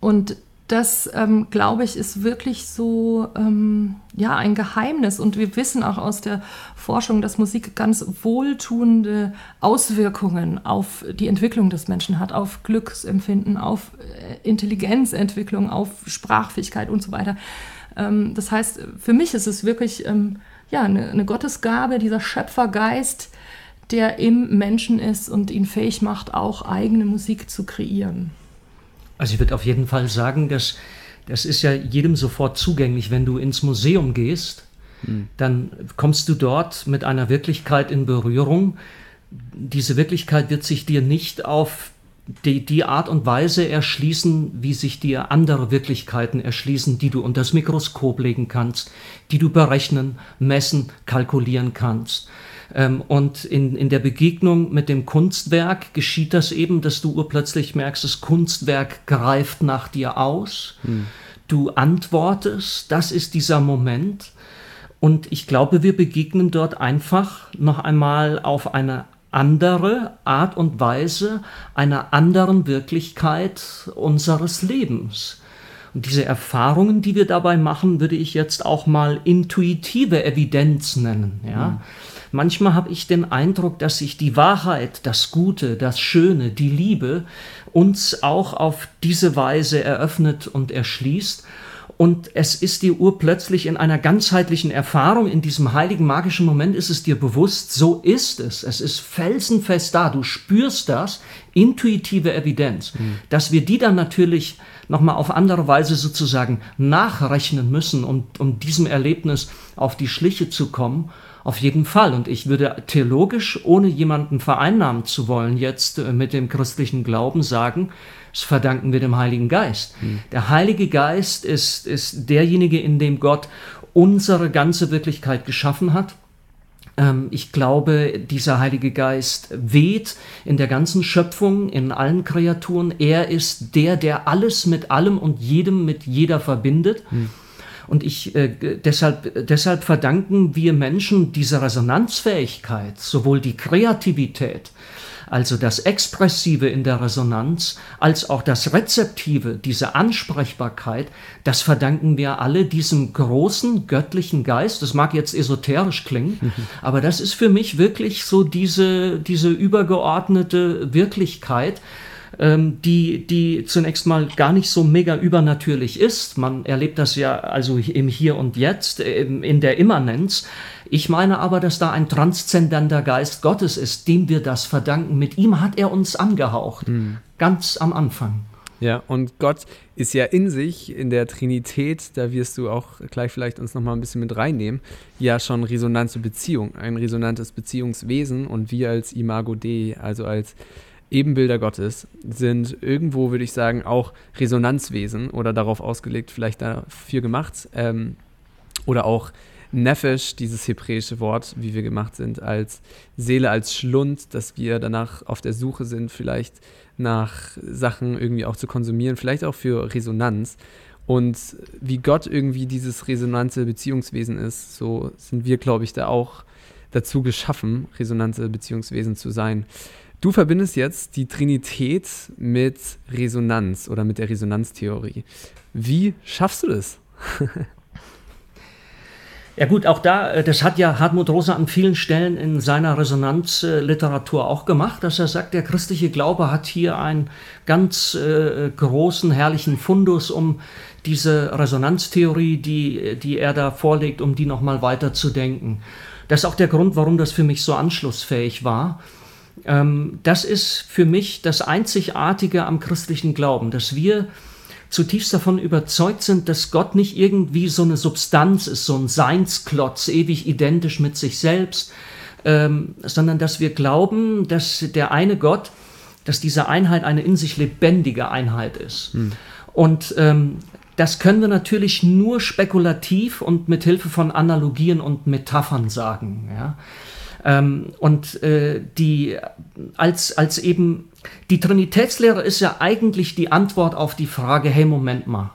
Speaker 4: und das, ähm, glaube ich, ist wirklich so ähm, ja, ein Geheimnis. Und wir wissen auch aus der Forschung, dass Musik ganz wohltuende Auswirkungen auf die Entwicklung des Menschen hat, auf Glücksempfinden, auf äh, Intelligenzentwicklung, auf Sprachfähigkeit und so weiter. Ähm, das heißt, für mich ist es wirklich ähm, ja, eine, eine Gottesgabe, dieser Schöpfergeist, der im Menschen ist und ihn fähig macht, auch eigene Musik zu kreieren.
Speaker 3: Also ich würde auf jeden Fall sagen, dass das ist ja jedem sofort zugänglich. Wenn du ins Museum gehst, dann kommst du dort mit einer Wirklichkeit in Berührung. Diese Wirklichkeit wird sich dir nicht auf die, die Art und Weise erschließen, wie sich dir andere Wirklichkeiten erschließen, die du unter das Mikroskop legen kannst, die du berechnen, messen, kalkulieren kannst. Ähm, und in, in der Begegnung mit dem Kunstwerk geschieht das eben, dass du urplötzlich merkst, das Kunstwerk greift nach dir aus. Du antwortest, das ist dieser Moment. Und ich glaube, wir begegnen dort einfach noch einmal auf eine andere Art und Weise einer anderen Wirklichkeit unseres Lebens. Und diese Erfahrungen, die wir dabei machen, würde ich jetzt auch mal intuitive Evidenz nennen. Ja? Manchmal habe ich den Eindruck, dass sich die Wahrheit, das Gute, das Schöne, die Liebe uns auch auf diese Weise eröffnet und erschließt. Und es ist dir urplötzlich in einer ganzheitlichen Erfahrung, in diesem heiligen magischen Moment ist es dir bewusst, so ist es. Es ist felsenfest da. Du spürst das, intuitive Evidenz. Dass wir die dann natürlich nochmal auf andere Weise sozusagen nachrechnen müssen, um, um diesem Erlebnis auf die Schliche zu kommen. Auf jeden Fall. Und ich würde theologisch, ohne jemanden vereinnahmen zu wollen, jetzt äh, mit dem christlichen Glauben sagen, das verdanken wir dem Heiligen Geist. Der Heilige Geist ist, ist derjenige, in dem Gott unsere ganze Wirklichkeit geschaffen hat. Ähm, Ich glaube, dieser Heilige Geist weht in der ganzen Schöpfung, in allen Kreaturen. Er ist der, der alles mit allem und jedem mit jeder verbindet. Und ich, äh, deshalb, deshalb verdanken wir Menschen diese Resonanzfähigkeit, sowohl die Kreativität also das Expressive in der Resonanz, als auch das Rezeptive, diese Ansprechbarkeit, das verdanken wir alle diesem großen göttlichen Geist. Das mag jetzt esoterisch klingen, aber das ist für mich wirklich so diese, diese übergeordnete Wirklichkeit, ähm, die, die zunächst mal gar nicht so mega übernatürlich ist. Man erlebt das ja also im Hier und Jetzt, in der Immanenz. Ich meine aber, dass da ein transzendenter Geist Gottes ist, dem wir das verdanken. Mit ihm hat er uns angehaucht, mhm. ganz am Anfang.
Speaker 2: Ja, und Gott ist ja in sich, in der Trinität, da wirst du auch gleich vielleicht uns nochmal ein bisschen mit reinnehmen, ja schon resonante Beziehung, ein resonantes Beziehungswesen und wir als Imago Dei, also als Ebenbilder Gottes sind irgendwo, würde ich sagen, auch Resonanzwesen oder darauf ausgelegt, vielleicht dafür gemacht. Ähm, oder auch Nefesh, dieses hebräische Wort, wie wir gemacht sind, als Seele, als Schlund, dass wir danach auf der Suche sind, vielleicht nach Sachen irgendwie auch zu konsumieren, vielleicht auch für Resonanz. Und wie Gott irgendwie dieses resonante Beziehungswesen ist, so sind wir, glaube ich, da auch dazu geschaffen, resonante Beziehungswesen zu sein. Du verbindest jetzt die Trinität mit Resonanz oder mit der Resonanztheorie. Wie schaffst du das?
Speaker 3: Ja gut, auch da, äh, das hat ja Hartmut Rosa an vielen Stellen in seiner Resonanzliteratur auch gemacht, dass er sagt, der christliche Glaube hat hier einen ganz äh, großen, herrlichen Fundus, um diese Resonanztheorie, die, die er da vorlegt, um die nochmal weiter zu denken. Das ist auch der Grund, warum das für mich so anschlussfähig war. Ähm, das ist für mich das Einzigartige am christlichen Glauben, dass wir zutiefst davon überzeugt sind, dass Gott nicht irgendwie so eine Substanz ist, so ein Seinsklotz, ewig identisch mit sich selbst, ähm, sondern dass wir glauben, dass der eine Gott, dass diese Einheit eine in sich lebendige Einheit ist. Hm. Und ähm, das können wir natürlich nur spekulativ und mit Hilfe von Analogien und Metaphern sagen. Ja? Ähm, und äh, die, als, als eben, die Trinitätslehre ist ja eigentlich die Antwort auf die Frage, hey, Moment mal.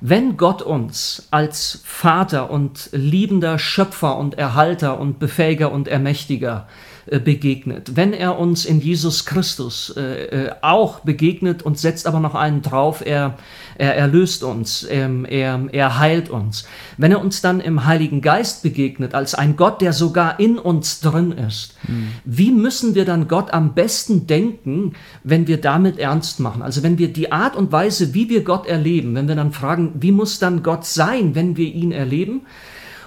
Speaker 3: Wenn Gott uns als Vater und liebender Schöpfer und Erhalter und Befähiger und Ermächtiger äh, begegnet, wenn er uns in Jesus Christus äh, äh, auch begegnet und setzt aber noch einen drauf, er, er erlöst uns, ähm, er, er heilt uns, wenn er uns dann im Heiligen Geist begegnet, als ein Gott, der sogar in uns drin ist, mhm. wie müssen wir dann Gott am besten denken, wenn wir damit ernst machen? Also wenn wir die Art und Weise, wie wir Gott erleben, wenn wir dann fragen, wie muss dann Gott sein, wenn wir ihn erleben,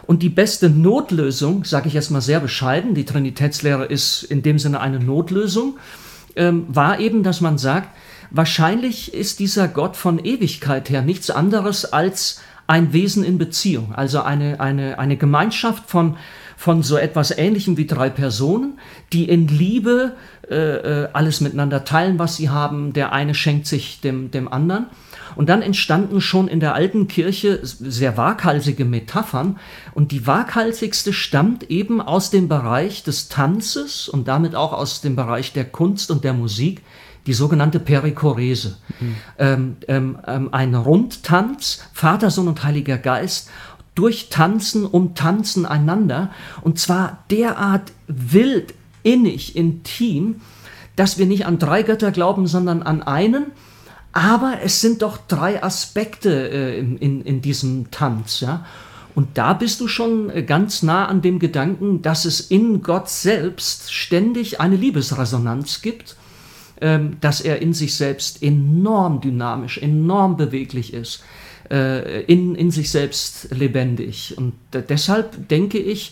Speaker 3: und die beste Notlösung, sage ich jetzt mal sehr bescheiden, die Trinitätslehre ist in dem Sinne eine Notlösung, ähm, war eben, dass man sagt, wahrscheinlich ist dieser Gott von Ewigkeit her nichts anderes als ein Wesen in Beziehung, also eine, eine, eine Gemeinschaft von, von so etwas Ähnlichem wie drei Personen, die in Liebe äh, äh alles miteinander teilen, was sie haben. Der eine schenkt sich dem, dem anderen. Und dann entstanden schon in der alten Kirche sehr waghalsige Metaphern. Und die waghalsigste stammt eben aus dem Bereich des Tanzes und damit auch aus dem Bereich der Kunst und der Musik, die sogenannte Perikorese. Mhm. Ähm, ähm, ähm ein Rundtanz, Vater, Sohn und Heiliger Geist, durch Tanzen, um Tanzen einander. Und zwar derart wild, innig, intim, dass wir nicht an drei Götter glauben, sondern an einen aber es sind doch drei Aspekte äh, in, in, diesem Tanz, ja. Und da bist du schon äh, ganz nah an dem Gedanken, dass es in Gott selbst ständig eine Liebesresonanz gibt, ähm, dass er in sich selbst enorm dynamisch, enorm beweglich ist, äh, in, in sich selbst lebendig. Und deshalb denke ich,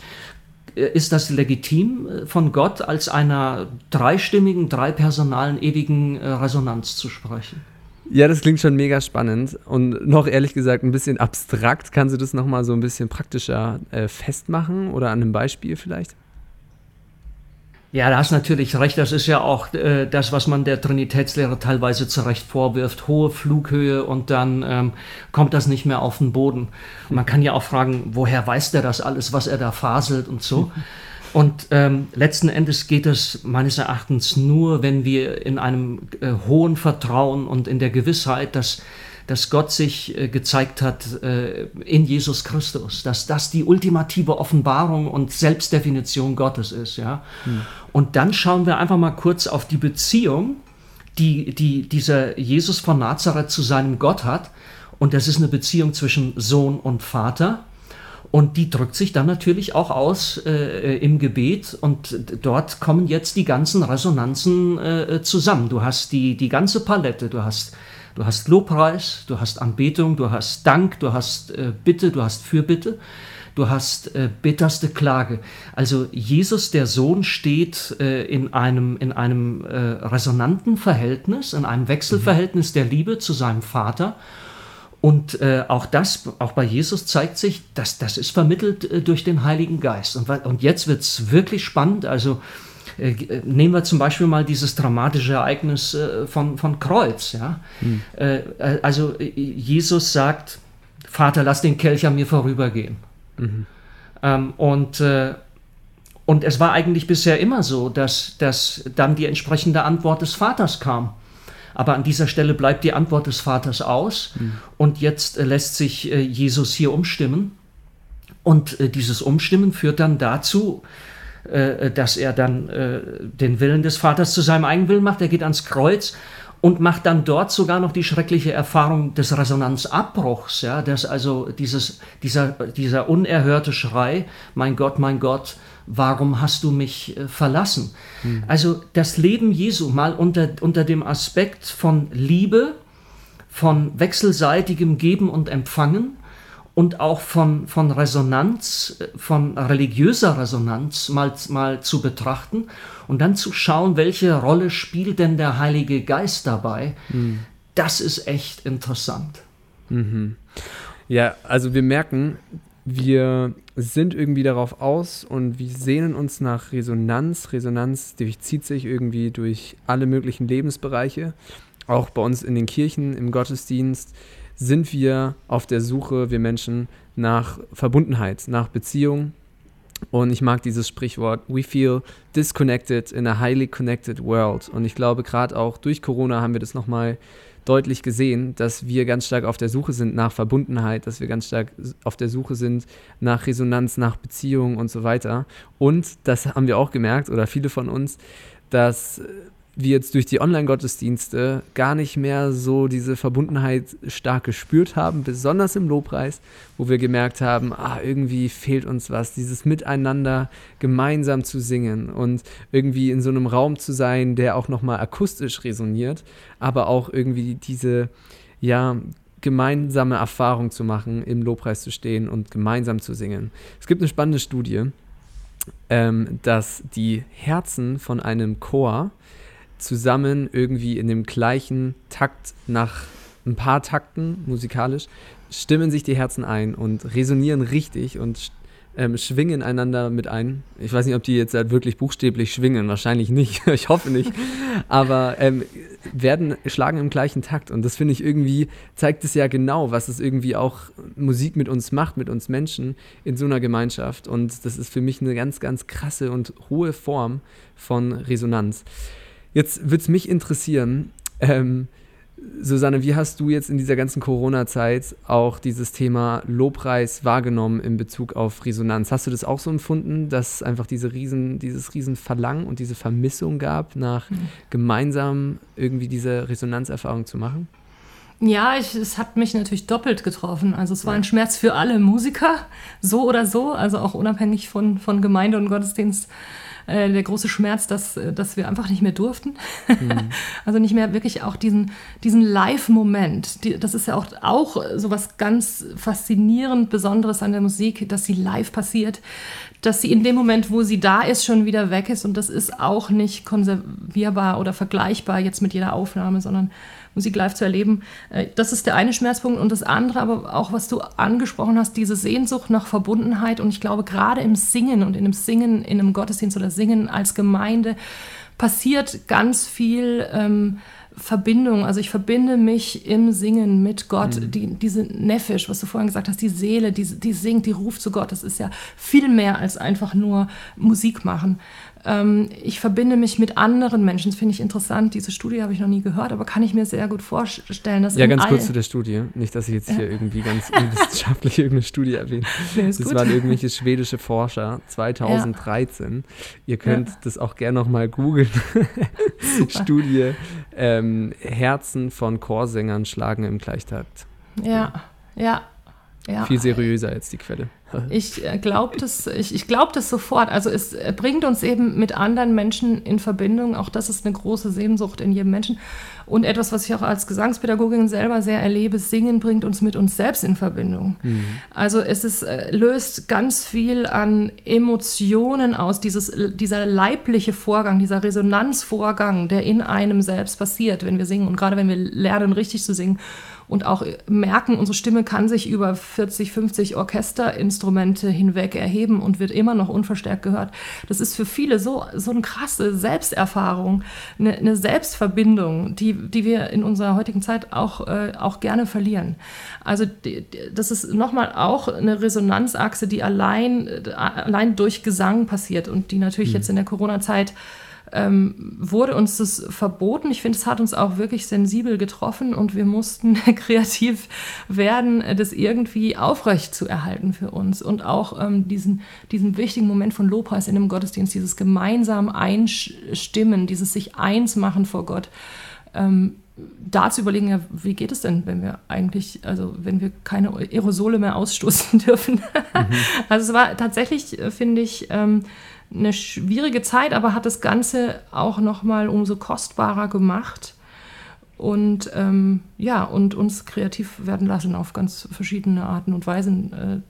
Speaker 3: äh, ist das legitim äh, von Gott als einer dreistimmigen, dreipersonalen, ewigen Resonanz zu sprechen.
Speaker 2: Ja, das klingt schon mega spannend und noch ehrlich gesagt ein bisschen abstrakt. Kannst du das nochmal so ein bisschen praktischer äh, festmachen oder an einem Beispiel vielleicht?
Speaker 3: Ja, da hast natürlich recht. Das ist ja auch äh, das, was man der Trinitätslehre teilweise zu Recht vorwirft. Hohe Flughöhe und dann ähm, kommt das nicht mehr auf den Boden. Und man kann ja auch fragen, woher weiß der das alles, was er da faselt und so. Und ähm, letzten Endes geht es meines Erachtens nur, wenn wir in einem äh, hohen Vertrauen und in der Gewissheit, dass dass Gott sich äh, gezeigt hat äh, in Jesus Christus, dass das die ultimative Offenbarung und Selbstdefinition Gottes ist. Ja? Hm. Und dann schauen wir einfach mal kurz auf die Beziehung, die, die dieser Jesus von Nazareth zu seinem Gott hat. Und das ist eine Beziehung zwischen Sohn und Vater. Und die drückt sich dann natürlich auch aus äh, im Gebet und dort kommen jetzt die ganzen Resonanzen äh, zusammen. Du hast die, die ganze Palette, du hast, du hast Lobpreis, du hast Anbetung, du hast Dank, du hast äh, Bitte, du hast Fürbitte, du hast äh, bitterste Klage. Also Jesus, der Sohn, steht äh, in einem, in einem äh, resonanten Verhältnis, in einem Wechselverhältnis der Liebe zu seinem Vater und äh, auch das, auch bei Jesus zeigt sich, dass das ist vermittelt äh, durch den Heiligen Geist. Und, und jetzt wird es wirklich spannend. Also äh, äh, nehmen wir zum Beispiel mal dieses dramatische Ereignis äh, von, von Kreuz. Ja? Hm. Äh, also Jesus sagt, Vater, lass den Kelch an mir vorübergehen. Mhm. Ähm, und, und es war eigentlich bisher immer so, dass, dass dann die entsprechende Antwort des Vaters kam. Aber an dieser Stelle bleibt die Antwort des Vaters aus mhm. und jetzt äh, lässt sich äh, Jesus hier umstimmen. Und äh, dieses Umstimmen führt dann dazu, dass er dann den Willen des Vaters zu seinem eigenen Willen macht. Er geht ans Kreuz und macht dann dort sogar noch die schreckliche Erfahrung des Resonanzabbruchs, ja, dass also dieses, dieser, dieser unerhörte Schrei, mein Gott, mein Gott, warum hast du mich äh, verlassen? Mhm. Also das Leben Jesu mal unter, unter dem Aspekt von Liebe, von wechselseitigem Geben und Empfangen und auch von, von Resonanz, äh, von religiöser Resonanz mal, mal zu betrachten und dann zu schauen, welche Rolle spielt denn der Heilige Geist dabei. Mhm. Das ist echt interessant.
Speaker 2: Mhm. Ja, also wir merken, wir sind irgendwie darauf aus und wir sehnen uns nach Resonanz. Resonanz durchzieht sich irgendwie durch alle möglichen Lebensbereiche. Auch bei uns in den Kirchen, im Gottesdienst sind wir auf der Suche, wir Menschen, nach Verbundenheit, nach Beziehung. Und ich mag dieses Sprichwort, we feel disconnected in a highly connected world. Und ich glaube, gerade auch durch Corona haben wir das nochmal deutlich gesehen, dass wir ganz stark auf der Suche sind nach Verbundenheit, dass wir ganz stark auf der Suche sind nach Resonanz, nach Beziehungen und so weiter. Und das haben wir auch gemerkt, oder viele von uns, dass wir jetzt durch die Online-Gottesdienste gar nicht mehr so diese Verbundenheit stark gespürt haben, besonders im Lobpreis, wo wir gemerkt haben, ah, irgendwie fehlt uns was, dieses Miteinander gemeinsam zu singen und irgendwie in so einem Raum zu sein, der auch nochmal akustisch resoniert, aber auch irgendwie diese, ja, gemeinsame Erfahrung zu machen, im Lobpreis zu stehen und gemeinsam zu singen. Es gibt eine spannende Studie, ähm, dass die Herzen von einem Chor zusammen irgendwie in dem gleichen Takt nach ein paar Takten musikalisch stimmen sich die Herzen ein und resonieren richtig und ähm, schwingen einander mit ein. Ich weiß nicht, ob die jetzt halt wirklich buchstäblich schwingen, wahrscheinlich nicht, ich hoffe nicht, aber ähm, werden schlagen im gleichen Takt und das finde ich irgendwie, zeigt es ja genau, was es irgendwie auch Musik mit uns macht, mit uns Menschen in so einer Gemeinschaft und das ist für mich eine ganz, ganz krasse und hohe Form von Resonanz. Jetzt würde es mich interessieren, ähm, Susanne, wie hast du jetzt in dieser ganzen Corona-Zeit auch dieses Thema Lobpreis wahrgenommen in Bezug auf Resonanz? Hast du das auch so empfunden, dass es einfach diese riesen, dieses Riesenverlangen und diese Vermissung gab, nach mhm. gemeinsam irgendwie diese Resonanzerfahrung zu machen?
Speaker 4: Ja, ich, es hat mich natürlich doppelt getroffen. Also es war ein Schmerz für alle Musiker, so oder so, also auch unabhängig von, von Gemeinde und Gottesdienst äh, der große Schmerz, dass, äh, dass wir einfach nicht mehr durften. Mhm. also nicht mehr wirklich auch diesen, diesen Live-Moment. Die, das ist ja auch, auch so was ganz faszinierend Besonderes an der Musik, dass sie live passiert, dass sie in dem Moment, wo sie da ist, schon wieder weg ist. Und das ist auch nicht konservierbar oder vergleichbar jetzt mit jeder Aufnahme, sondern Musik live zu erleben. Äh, das ist der eine Schmerzpunkt. Und das andere, aber auch, was du angesprochen hast, diese Sehnsucht nach Verbundenheit. Und ich glaube, gerade im Singen und in einem Singen, in einem Gottesdienst oder Singen als Gemeinde passiert ganz viel. Ähm, Verbindung. Also ich verbinde mich im Singen mit Gott. Mhm. Die, diese Nefesh, was du vorhin gesagt hast, die Seele, die, die singt, die ruft zu Gott. Das ist ja viel mehr als einfach nur Musik machen. Ähm, ich verbinde mich mit anderen Menschen. Das finde ich interessant. Diese Studie habe ich noch nie gehört, aber kann ich mir sehr gut vorstellen. Dass
Speaker 2: ja, ganz kurz zu der Studie. Nicht, dass ich jetzt hier ja. irgendwie ganz unwissenschaftlich irgendeine Studie erwähne. Nee, das gut. waren irgendwelche schwedische Forscher 2013. Ja. Ihr könnt ja. das auch gerne nochmal googeln. Studie ähm, Herzen von Chorsängern schlagen im Gleichtakt.
Speaker 4: Ja, ja. Ja.
Speaker 2: Viel seriöser als die Quelle.
Speaker 4: Ich äh, glaube das, ich, ich glaub das sofort. Also es äh, bringt uns eben mit anderen Menschen in Verbindung. Auch das ist eine große Sehnsucht in jedem Menschen. Und etwas, was ich auch als Gesangspädagogin selber sehr erlebe, Singen bringt uns mit uns selbst in Verbindung. Mhm. Also es ist, äh, löst ganz viel an Emotionen aus, dieses, dieser leibliche Vorgang, dieser Resonanzvorgang, der in einem selbst passiert, wenn wir singen. Und gerade wenn wir lernen, richtig zu singen und auch merken, unsere Stimme kann sich über 40, 50 Orchesterinstrumente hinweg erheben und wird immer noch unverstärkt gehört. Das ist für viele so, so eine krasse Selbsterfahrung, eine, eine Selbstverbindung, die, die wir in unserer heutigen Zeit auch, äh, auch gerne verlieren. Also die, das ist nochmal auch eine Resonanzachse, die allein, allein durch Gesang passiert und die natürlich mhm. jetzt in der Corona-Zeit ähm, wurde uns das verboten. Ich finde, es hat uns auch wirklich sensibel getroffen und wir mussten kreativ werden, das irgendwie aufrecht zu erhalten für uns und auch ähm, diesen, diesen wichtigen Moment von Lobpreis in einem Gottesdienst, dieses gemeinsam Einstimmen, dieses sich eins machen vor Gott. Ähm, da zu überlegen, ja, wie geht es denn, wenn wir eigentlich, also wenn wir keine Aerosole mehr ausstoßen dürfen. Mhm. Also es war tatsächlich, äh, finde ich, ähm, eine schwierige Zeit, aber hat das Ganze auch nochmal umso kostbarer gemacht und ähm, ja, und uns kreativ werden lassen auf ganz verschiedene Arten und Weisen. Äh,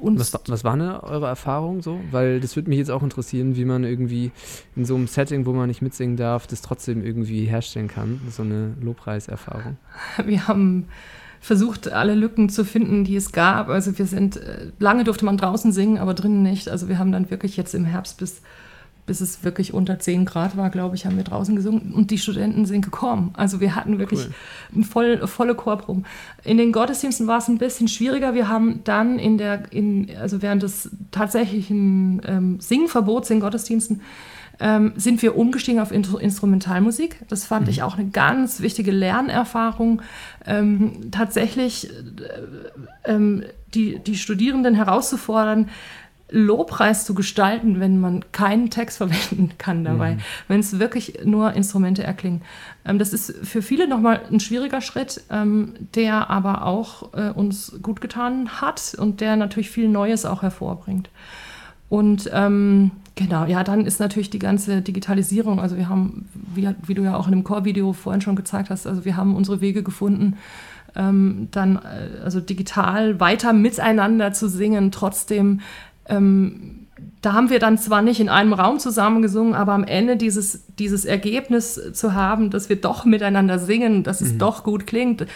Speaker 2: was, was war eine eure Erfahrung so? Weil das würde mich jetzt auch interessieren, wie man irgendwie in so einem Setting, wo man nicht mitsingen darf, das trotzdem irgendwie herstellen kann, so eine Lobpreiserfahrung.
Speaker 4: Wir haben versucht, alle Lücken zu finden, die es gab. Also wir sind, äh, lange durfte man draußen singen, aber drinnen nicht. Also wir haben dann wirklich jetzt im Herbst bis, bis es wirklich unter 10 Grad war, glaube ich, haben wir draußen gesungen und die Studenten sind gekommen. Also wir hatten wirklich cool. voll, volle Chorproben. In den Gottesdiensten war es ein bisschen schwieriger. Wir haben dann in der, in, also während des tatsächlichen ähm, Singverbots in Gottesdiensten ähm, sind wir umgestiegen auf Instrumentalmusik. Das fand mhm. ich auch eine ganz wichtige Lernerfahrung. Ähm, tatsächlich äh, ähm, die, die Studierenden herauszufordern, Lobpreis zu gestalten, wenn man keinen Text verwenden kann dabei, mhm. wenn es wirklich nur Instrumente erklingen. Ähm, das ist für viele nochmal ein schwieriger Schritt, ähm, der aber auch äh, uns gut getan hat und der natürlich viel Neues auch hervorbringt. Und ähm, Genau, ja, dann ist natürlich die ganze Digitalisierung, also wir haben, wie, wie du ja auch in dem Core-Video vorhin schon gezeigt hast, also wir haben unsere Wege gefunden, ähm, dann äh, also digital weiter miteinander zu singen, trotzdem ähm, da haben wir dann zwar nicht in einem Raum zusammen gesungen, aber am Ende dieses, dieses Ergebnis zu haben, dass wir doch miteinander singen, dass es mhm. doch gut klingt. Ja.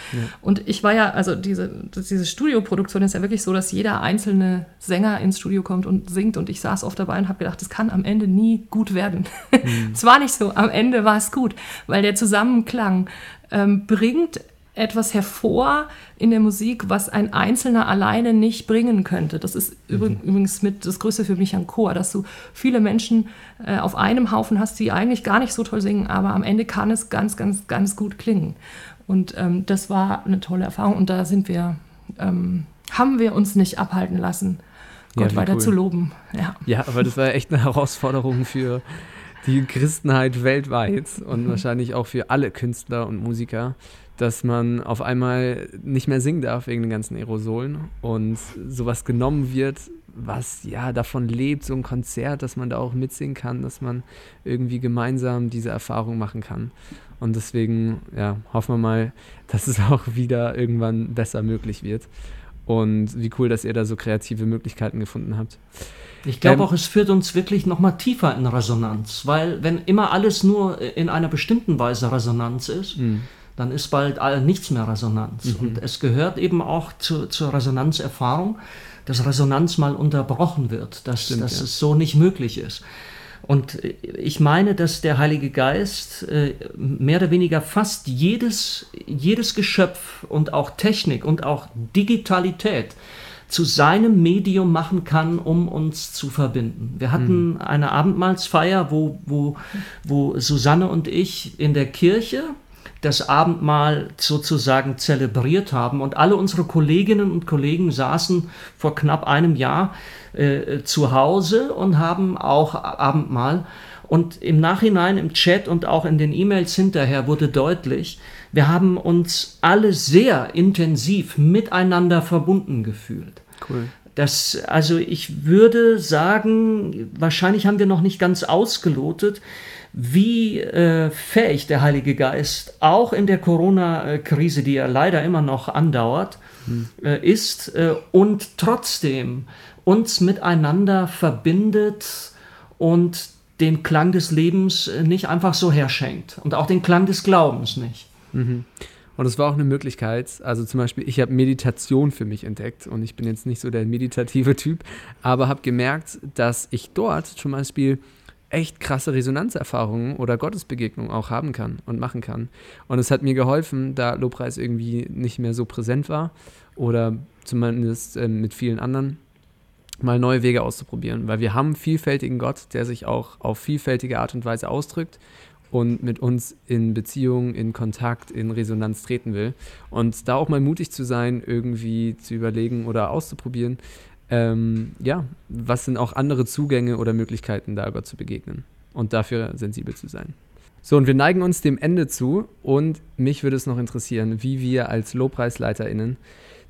Speaker 4: Und ich war ja, also diese, diese Studioproduktion ist ja wirklich so, dass jeder einzelne Sänger ins Studio kommt und singt. Und ich saß oft dabei und habe gedacht, das kann am Ende nie gut werden. Mhm. es war nicht so, am Ende war es gut, weil der Zusammenklang ähm, bringt etwas hervor in der Musik, was ein Einzelner alleine nicht bringen könnte. Das ist mhm. übrigens mit das Größte für mich am Chor, dass du viele Menschen äh, auf einem Haufen hast, die eigentlich gar nicht so toll singen, aber am Ende kann es ganz, ganz, ganz gut klingen. Und ähm, das war eine tolle Erfahrung und da sind wir, ähm, haben wir uns nicht abhalten lassen, Gott ja, weiter cool. zu loben.
Speaker 2: Ja. ja, aber das war echt eine Herausforderung für die Christenheit weltweit und mhm. wahrscheinlich auch für alle Künstler und Musiker dass man auf einmal nicht mehr singen darf wegen den ganzen Aerosolen und sowas genommen wird, was ja davon lebt, so ein Konzert, dass man da auch mitsingen kann, dass man irgendwie gemeinsam diese Erfahrung machen kann. Und deswegen, ja, hoffen wir mal, dass es auch wieder irgendwann besser möglich wird. Und wie cool, dass ihr da so kreative Möglichkeiten gefunden habt.
Speaker 3: Ich glaube ähm, auch, es führt uns wirklich nochmal tiefer in Resonanz, weil wenn immer alles nur in einer bestimmten Weise Resonanz ist, mhm dann ist bald nichts mehr Resonanz. Mhm. Und es gehört eben auch zu, zur Resonanzerfahrung, dass Resonanz mal unterbrochen wird, dass, Stimmt, dass ja. es so nicht möglich ist. Und ich meine, dass der Heilige Geist äh, mehr oder weniger fast jedes, jedes Geschöpf und auch Technik und auch Digitalität zu seinem Medium machen kann, um uns zu verbinden. Wir hatten mhm. eine Abendmahlsfeier, wo, wo, wo Susanne und ich in der Kirche das Abendmahl sozusagen zelebriert haben. Und alle unsere Kolleginnen und Kollegen saßen vor knapp einem Jahr äh, zu Hause und haben auch Abendmahl. Und im Nachhinein im Chat und auch in den E-Mails hinterher wurde deutlich, wir haben uns alle sehr intensiv miteinander verbunden gefühlt. Cool. Das, also ich würde sagen, wahrscheinlich haben wir noch nicht ganz ausgelotet, wie äh, fähig der Heilige Geist auch in der Corona-Krise, die ja leider immer noch andauert, hm. äh, ist äh, und trotzdem uns miteinander verbindet und den Klang des Lebens nicht einfach so herschenkt und auch den Klang des Glaubens nicht.
Speaker 2: Mhm. Und es war auch eine Möglichkeit, also zum Beispiel, ich habe Meditation für mich entdeckt und ich bin jetzt nicht so der meditative Typ, aber habe gemerkt, dass ich dort zum Beispiel echt krasse Resonanzerfahrungen oder Gottesbegegnungen auch haben kann und machen kann. Und es hat mir geholfen, da Lobpreis irgendwie nicht mehr so präsent war oder zumindest äh, mit vielen anderen mal neue Wege auszuprobieren, weil wir haben einen vielfältigen Gott, der sich auch auf vielfältige Art und Weise ausdrückt und mit uns in Beziehung, in Kontakt, in Resonanz treten will. Und da auch mal mutig zu sein, irgendwie zu überlegen oder auszuprobieren, ähm, ja, was sind auch andere Zugänge oder Möglichkeiten, da Gott zu begegnen und dafür sensibel zu sein. So, und wir neigen uns dem Ende zu und mich würde es noch interessieren, wie wir als LobpreisleiterInnen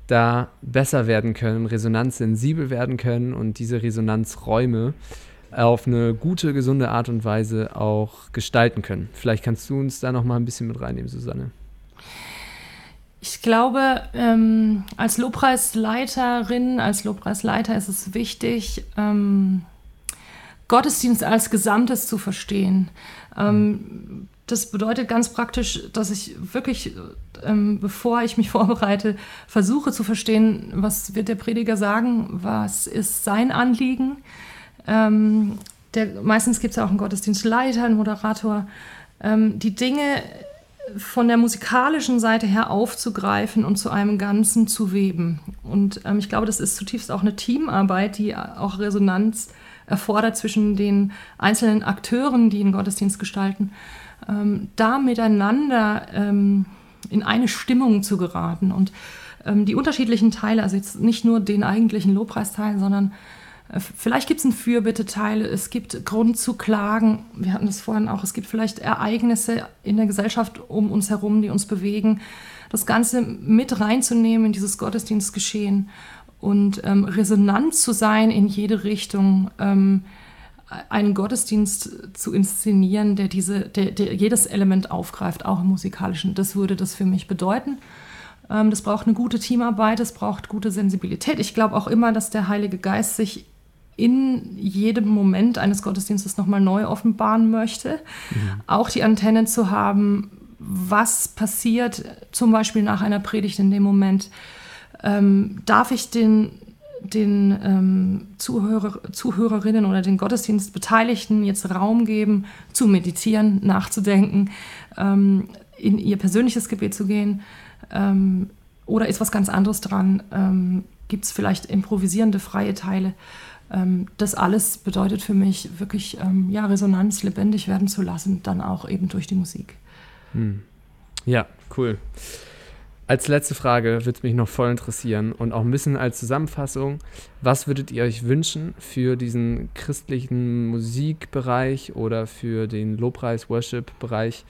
Speaker 2: da besser werden können, resonanzsensibel werden können und diese Resonanzräume auf eine gute, gesunde Art und Weise auch gestalten können. Vielleicht kannst du uns da noch mal ein bisschen mit reinnehmen, Susanne.
Speaker 4: Ich glaube, ähm, als Lobpreisleiterin, als Lobpreisleiter ist es wichtig, ähm, Gottesdienst als Gesamtes zu verstehen. Ähm, das bedeutet ganz praktisch, dass ich wirklich, ähm, bevor ich mich vorbereite, versuche zu verstehen, was wird der Prediger sagen, was ist sein Anliegen. Ähm, der, meistens gibt es auch einen Gottesdienstleiter, einen Moderator. Ähm, die Dinge von der musikalischen Seite her aufzugreifen und zu einem Ganzen zu weben. Und ähm, ich glaube, das ist zutiefst auch eine Teamarbeit, die auch Resonanz erfordert zwischen den einzelnen Akteuren, die den Gottesdienst gestalten, ähm, da miteinander ähm, in eine Stimmung zu geraten und ähm, die unterschiedlichen Teile, also jetzt nicht nur den eigentlichen Lobpreisteil, sondern Vielleicht gibt es einen Fürbitteteil, es gibt Grund zu klagen. Wir hatten das vorhin auch. Es gibt vielleicht Ereignisse in der Gesellschaft um uns herum, die uns bewegen. Das Ganze mit reinzunehmen in dieses Gottesdienstgeschehen und ähm, resonant zu sein in jede Richtung, ähm, einen Gottesdienst zu inszenieren, der, diese, der, der jedes Element aufgreift, auch im musikalischen. Das würde das für mich bedeuten. Ähm, das braucht eine gute Teamarbeit, es braucht gute Sensibilität. Ich glaube auch immer, dass der Heilige Geist sich in jedem Moment eines Gottesdienstes nochmal neu offenbaren möchte. Mhm. Auch die Antenne zu haben, was passiert zum Beispiel nach einer Predigt in dem Moment. Ähm, darf ich den, den ähm, Zuhörer, Zuhörerinnen oder den Gottesdienstbeteiligten jetzt Raum geben, zu meditieren, nachzudenken, ähm, in ihr persönliches Gebet zu gehen? Ähm, oder ist was ganz anderes dran? Ähm, Gibt es vielleicht improvisierende freie Teile? Ähm, das alles bedeutet für mich wirklich ähm, ja, Resonanz lebendig werden zu lassen, dann auch eben durch die Musik.
Speaker 2: Hm. Ja, cool. Als letzte Frage würde es mich noch voll interessieren und auch ein bisschen als Zusammenfassung, was würdet ihr euch wünschen für diesen christlichen Musikbereich oder für den Lobpreis-Worship-Bereich?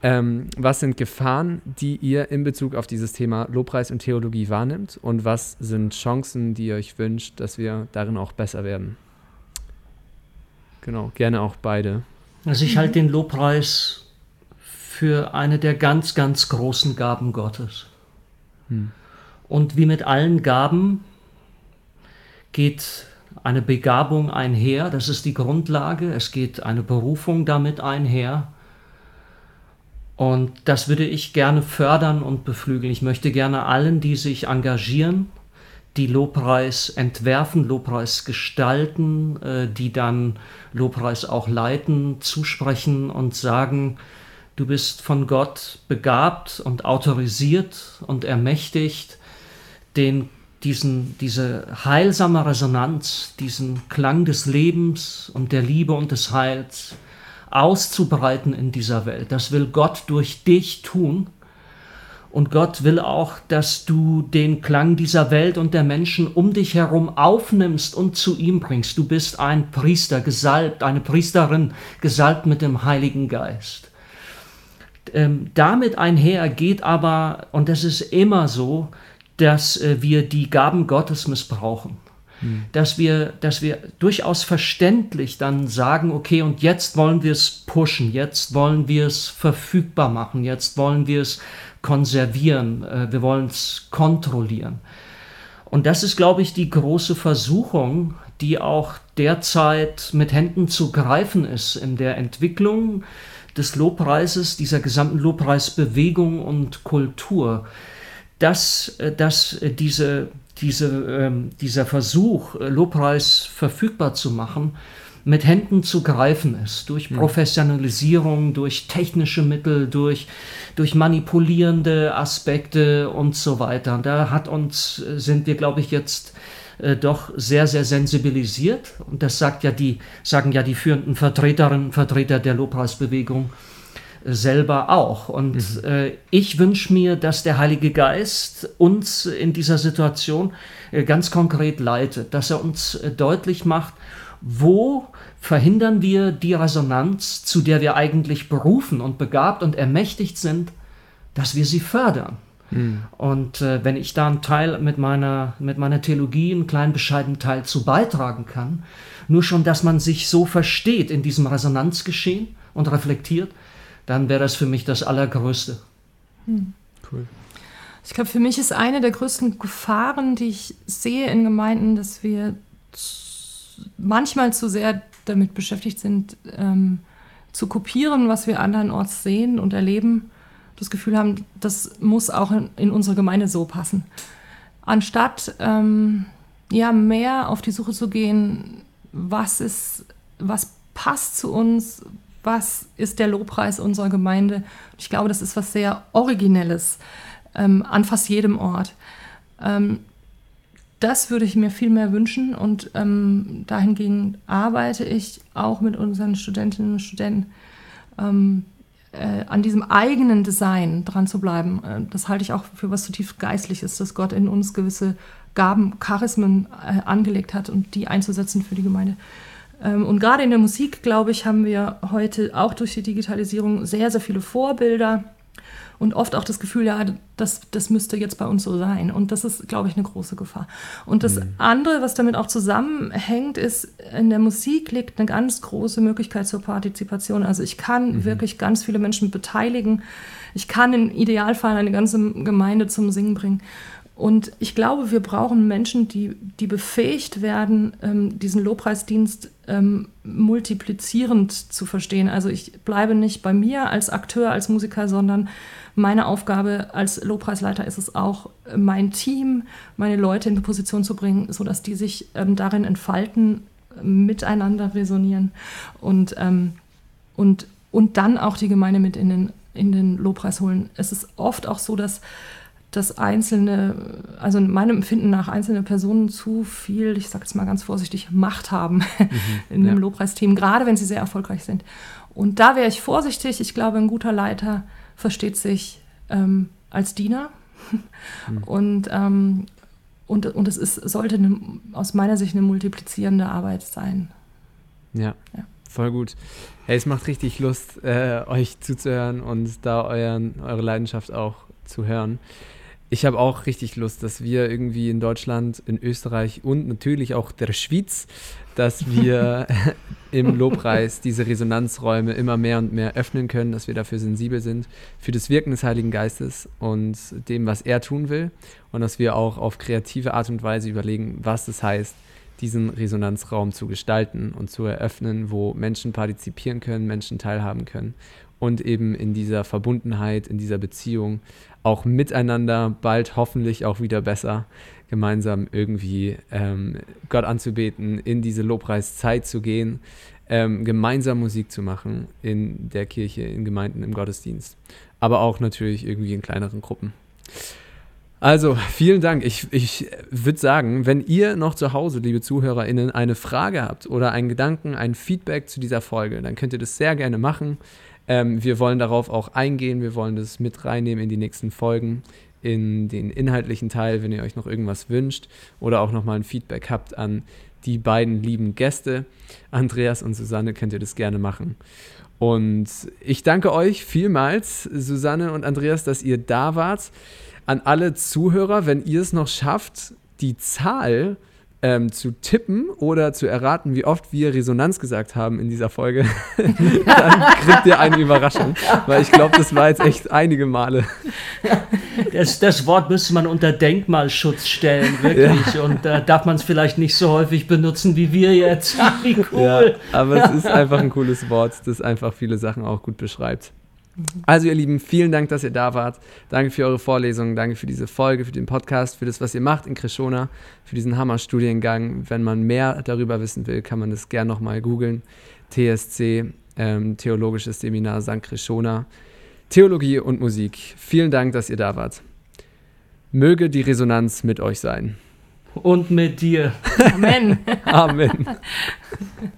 Speaker 2: Ähm, was sind Gefahren, die ihr in Bezug auf dieses Thema Lobpreis und Theologie wahrnimmt? Und was sind Chancen, die ihr euch wünscht, dass wir darin auch besser werden? Genau, gerne auch beide.
Speaker 3: Also ich halte den Lobpreis für eine der ganz, ganz großen Gaben Gottes. Hm. Und wie mit allen Gaben geht eine Begabung einher, das ist die Grundlage, es geht eine Berufung damit einher und das würde ich gerne fördern und beflügeln. Ich möchte gerne allen, die sich engagieren, die Lobpreis entwerfen, Lobpreis gestalten, äh, die dann Lobpreis auch leiten, zusprechen und sagen, du bist von Gott begabt und autorisiert und ermächtigt, den, diesen, diese heilsame Resonanz, diesen Klang des Lebens und der Liebe und des Heils auszubreiten in dieser Welt. Das will Gott durch dich tun und Gott will auch, dass du den Klang dieser Welt und der Menschen um dich herum aufnimmst und zu ihm bringst. Du bist ein Priester, gesalbt, eine Priesterin, gesalbt mit dem Heiligen Geist. Ähm, damit einher geht aber, und das ist immer so, dass äh, wir die Gaben Gottes missbrauchen. Hm. Dass, wir, dass wir durchaus verständlich dann sagen, okay, und jetzt wollen wir es pushen, jetzt wollen wir es verfügbar machen, jetzt wollen wir es konservieren, äh, wir wollen es kontrollieren. Und das ist, glaube ich, die große Versuchung, die auch derzeit mit Händen zu greifen ist in der Entwicklung des Lobpreises, dieser gesamten Lobpreisbewegung und Kultur. Dass, äh, dass diese, diese, ähm, dieser Versuch, äh, Lobpreis verfügbar zu machen, mit Händen zu greifen ist, durch Professionalisierung, durch technische Mittel, durch, durch manipulierende Aspekte und so weiter. Und da hat uns, sind wir, glaube ich, jetzt äh, doch sehr, sehr sensibilisiert. Und das sagt ja die, sagen ja die führenden Vertreterinnen und Vertreter der Lobpreisbewegung äh, selber auch. Und mhm. äh, ich wünsche mir, dass der Heilige Geist uns in dieser Situation äh, ganz konkret leitet, dass er uns äh, deutlich macht, wo verhindern wir die Resonanz, zu der wir eigentlich berufen und begabt und ermächtigt sind, dass wir sie fördern. Mhm. Und äh, wenn ich da einen Teil mit meiner, mit meiner Theologie, einen kleinen bescheidenen Teil zu beitragen kann, nur schon, dass man sich so versteht in diesem Resonanzgeschehen und reflektiert, dann wäre das für mich das Allergrößte.
Speaker 4: Mhm. Cool. Ich glaube, für mich ist eine der größten Gefahren, die ich sehe in Gemeinden, dass wir manchmal zu sehr damit beschäftigt sind, ähm, zu kopieren, was wir andernorts sehen und erleben, das Gefühl haben, das muss auch in, in unsere Gemeinde so passen. Anstatt ähm, ja, mehr auf die Suche zu gehen, was ist, was passt zu uns, was ist der Lobpreis unserer Gemeinde. Ich glaube, das ist was sehr Originelles ähm, an fast jedem Ort. Ähm, das würde ich mir viel mehr wünschen und ähm, dahingehend arbeite ich auch mit unseren Studentinnen und Studenten ähm, äh, an diesem eigenen Design dran zu bleiben. Äh, das halte ich auch für was zutiefst Geistliches, dass Gott in uns gewisse Gaben, Charismen äh, angelegt hat und die einzusetzen für die Gemeinde. Ähm, und gerade in der Musik, glaube ich, haben wir heute auch durch die Digitalisierung sehr, sehr viele Vorbilder und oft auch das Gefühl, ja, das, das müsste jetzt bei uns so sein. Und das ist, glaube ich, eine große Gefahr. Und das mhm. andere, was damit auch zusammenhängt, ist, in der Musik liegt eine ganz große Möglichkeit zur Partizipation. Also ich kann mhm. wirklich ganz viele Menschen beteiligen. Ich kann im Idealfall eine ganze Gemeinde zum Singen bringen. Und ich glaube, wir brauchen Menschen, die, die befähigt werden, ähm, diesen Lobpreisdienst ähm, multiplizierend zu verstehen. Also ich bleibe nicht bei mir als Akteur, als Musiker, sondern meine Aufgabe als Lobpreisleiter ist es auch, mein Team, meine Leute in die Position zu bringen, sodass die sich ähm, darin entfalten, miteinander resonieren und, ähm, und, und dann auch die Gemeinde mit in den, in den Lobpreis holen. Es ist oft auch so, dass dass einzelne, also in meinem Empfinden nach einzelne Personen zu viel, ich sage es mal ganz vorsichtig, Macht haben mhm, in dem ja. Lobpreisteam, gerade wenn sie sehr erfolgreich sind. Und da wäre ich vorsichtig. Ich glaube, ein guter Leiter versteht sich ähm, als Diener. Mhm. Und, ähm, und, und es ist, sollte eine, aus meiner Sicht eine multiplizierende Arbeit sein.
Speaker 2: Ja, ja. voll gut. Hey, es macht richtig Lust, äh, euch zuzuhören und da euren, eure Leidenschaft auch zu hören. Ich habe auch richtig Lust, dass wir irgendwie in Deutschland, in Österreich und natürlich auch der Schweiz, dass wir im Lobpreis diese Resonanzräume immer mehr und mehr öffnen können, dass wir dafür sensibel sind, für das Wirken des Heiligen Geistes und dem, was er tun will. Und dass wir auch auf kreative Art und Weise überlegen, was es heißt, diesen Resonanzraum zu gestalten und zu eröffnen, wo Menschen partizipieren können, Menschen teilhaben können und eben in dieser Verbundenheit, in dieser Beziehung auch miteinander, bald hoffentlich auch wieder besser, gemeinsam irgendwie ähm, Gott anzubeten, in diese Lobpreiszeit zu gehen, ähm, gemeinsam Musik zu machen in der Kirche, in Gemeinden, im Gottesdienst, aber auch natürlich irgendwie in kleineren Gruppen. Also, vielen Dank. Ich, ich würde sagen, wenn ihr noch zu Hause, liebe ZuhörerInnen, eine Frage habt oder einen Gedanken, ein Feedback zu dieser Folge, dann könnt ihr das sehr gerne machen. Ähm, wir wollen darauf auch eingehen. Wir wollen das mit reinnehmen in die nächsten Folgen, in den inhaltlichen Teil, wenn ihr euch noch irgendwas wünscht oder auch nochmal ein Feedback habt an die beiden lieben Gäste, Andreas und Susanne, könnt ihr das gerne machen. Und ich danke euch vielmals, Susanne und Andreas, dass ihr da wart an alle Zuhörer, wenn ihr es noch schafft, die Zahl ähm, zu tippen oder zu erraten, wie oft wir Resonanz gesagt haben in dieser Folge, dann kriegt ihr eine Überraschung. Weil ich glaube, das war jetzt echt einige Male.
Speaker 3: Das, das Wort müsste man unter Denkmalschutz stellen, wirklich. Ja. Und da äh, darf man es vielleicht nicht so häufig benutzen wie wir jetzt. wie cool. Ja,
Speaker 2: aber es ist einfach ein cooles Wort, das einfach viele Sachen auch gut beschreibt. Also ihr Lieben, vielen Dank, dass ihr da wart. Danke für eure Vorlesungen, danke für diese Folge, für den Podcast, für das, was ihr macht in Krishona, für diesen Hammer-Studiengang. Wenn man mehr darüber wissen will, kann man das gerne nochmal googeln. TSC, ähm, Theologisches Seminar St. Krishona, Theologie und Musik. Vielen Dank, dass ihr da wart. Möge die Resonanz mit euch sein.
Speaker 3: Und mit dir.
Speaker 4: Amen.
Speaker 2: Amen.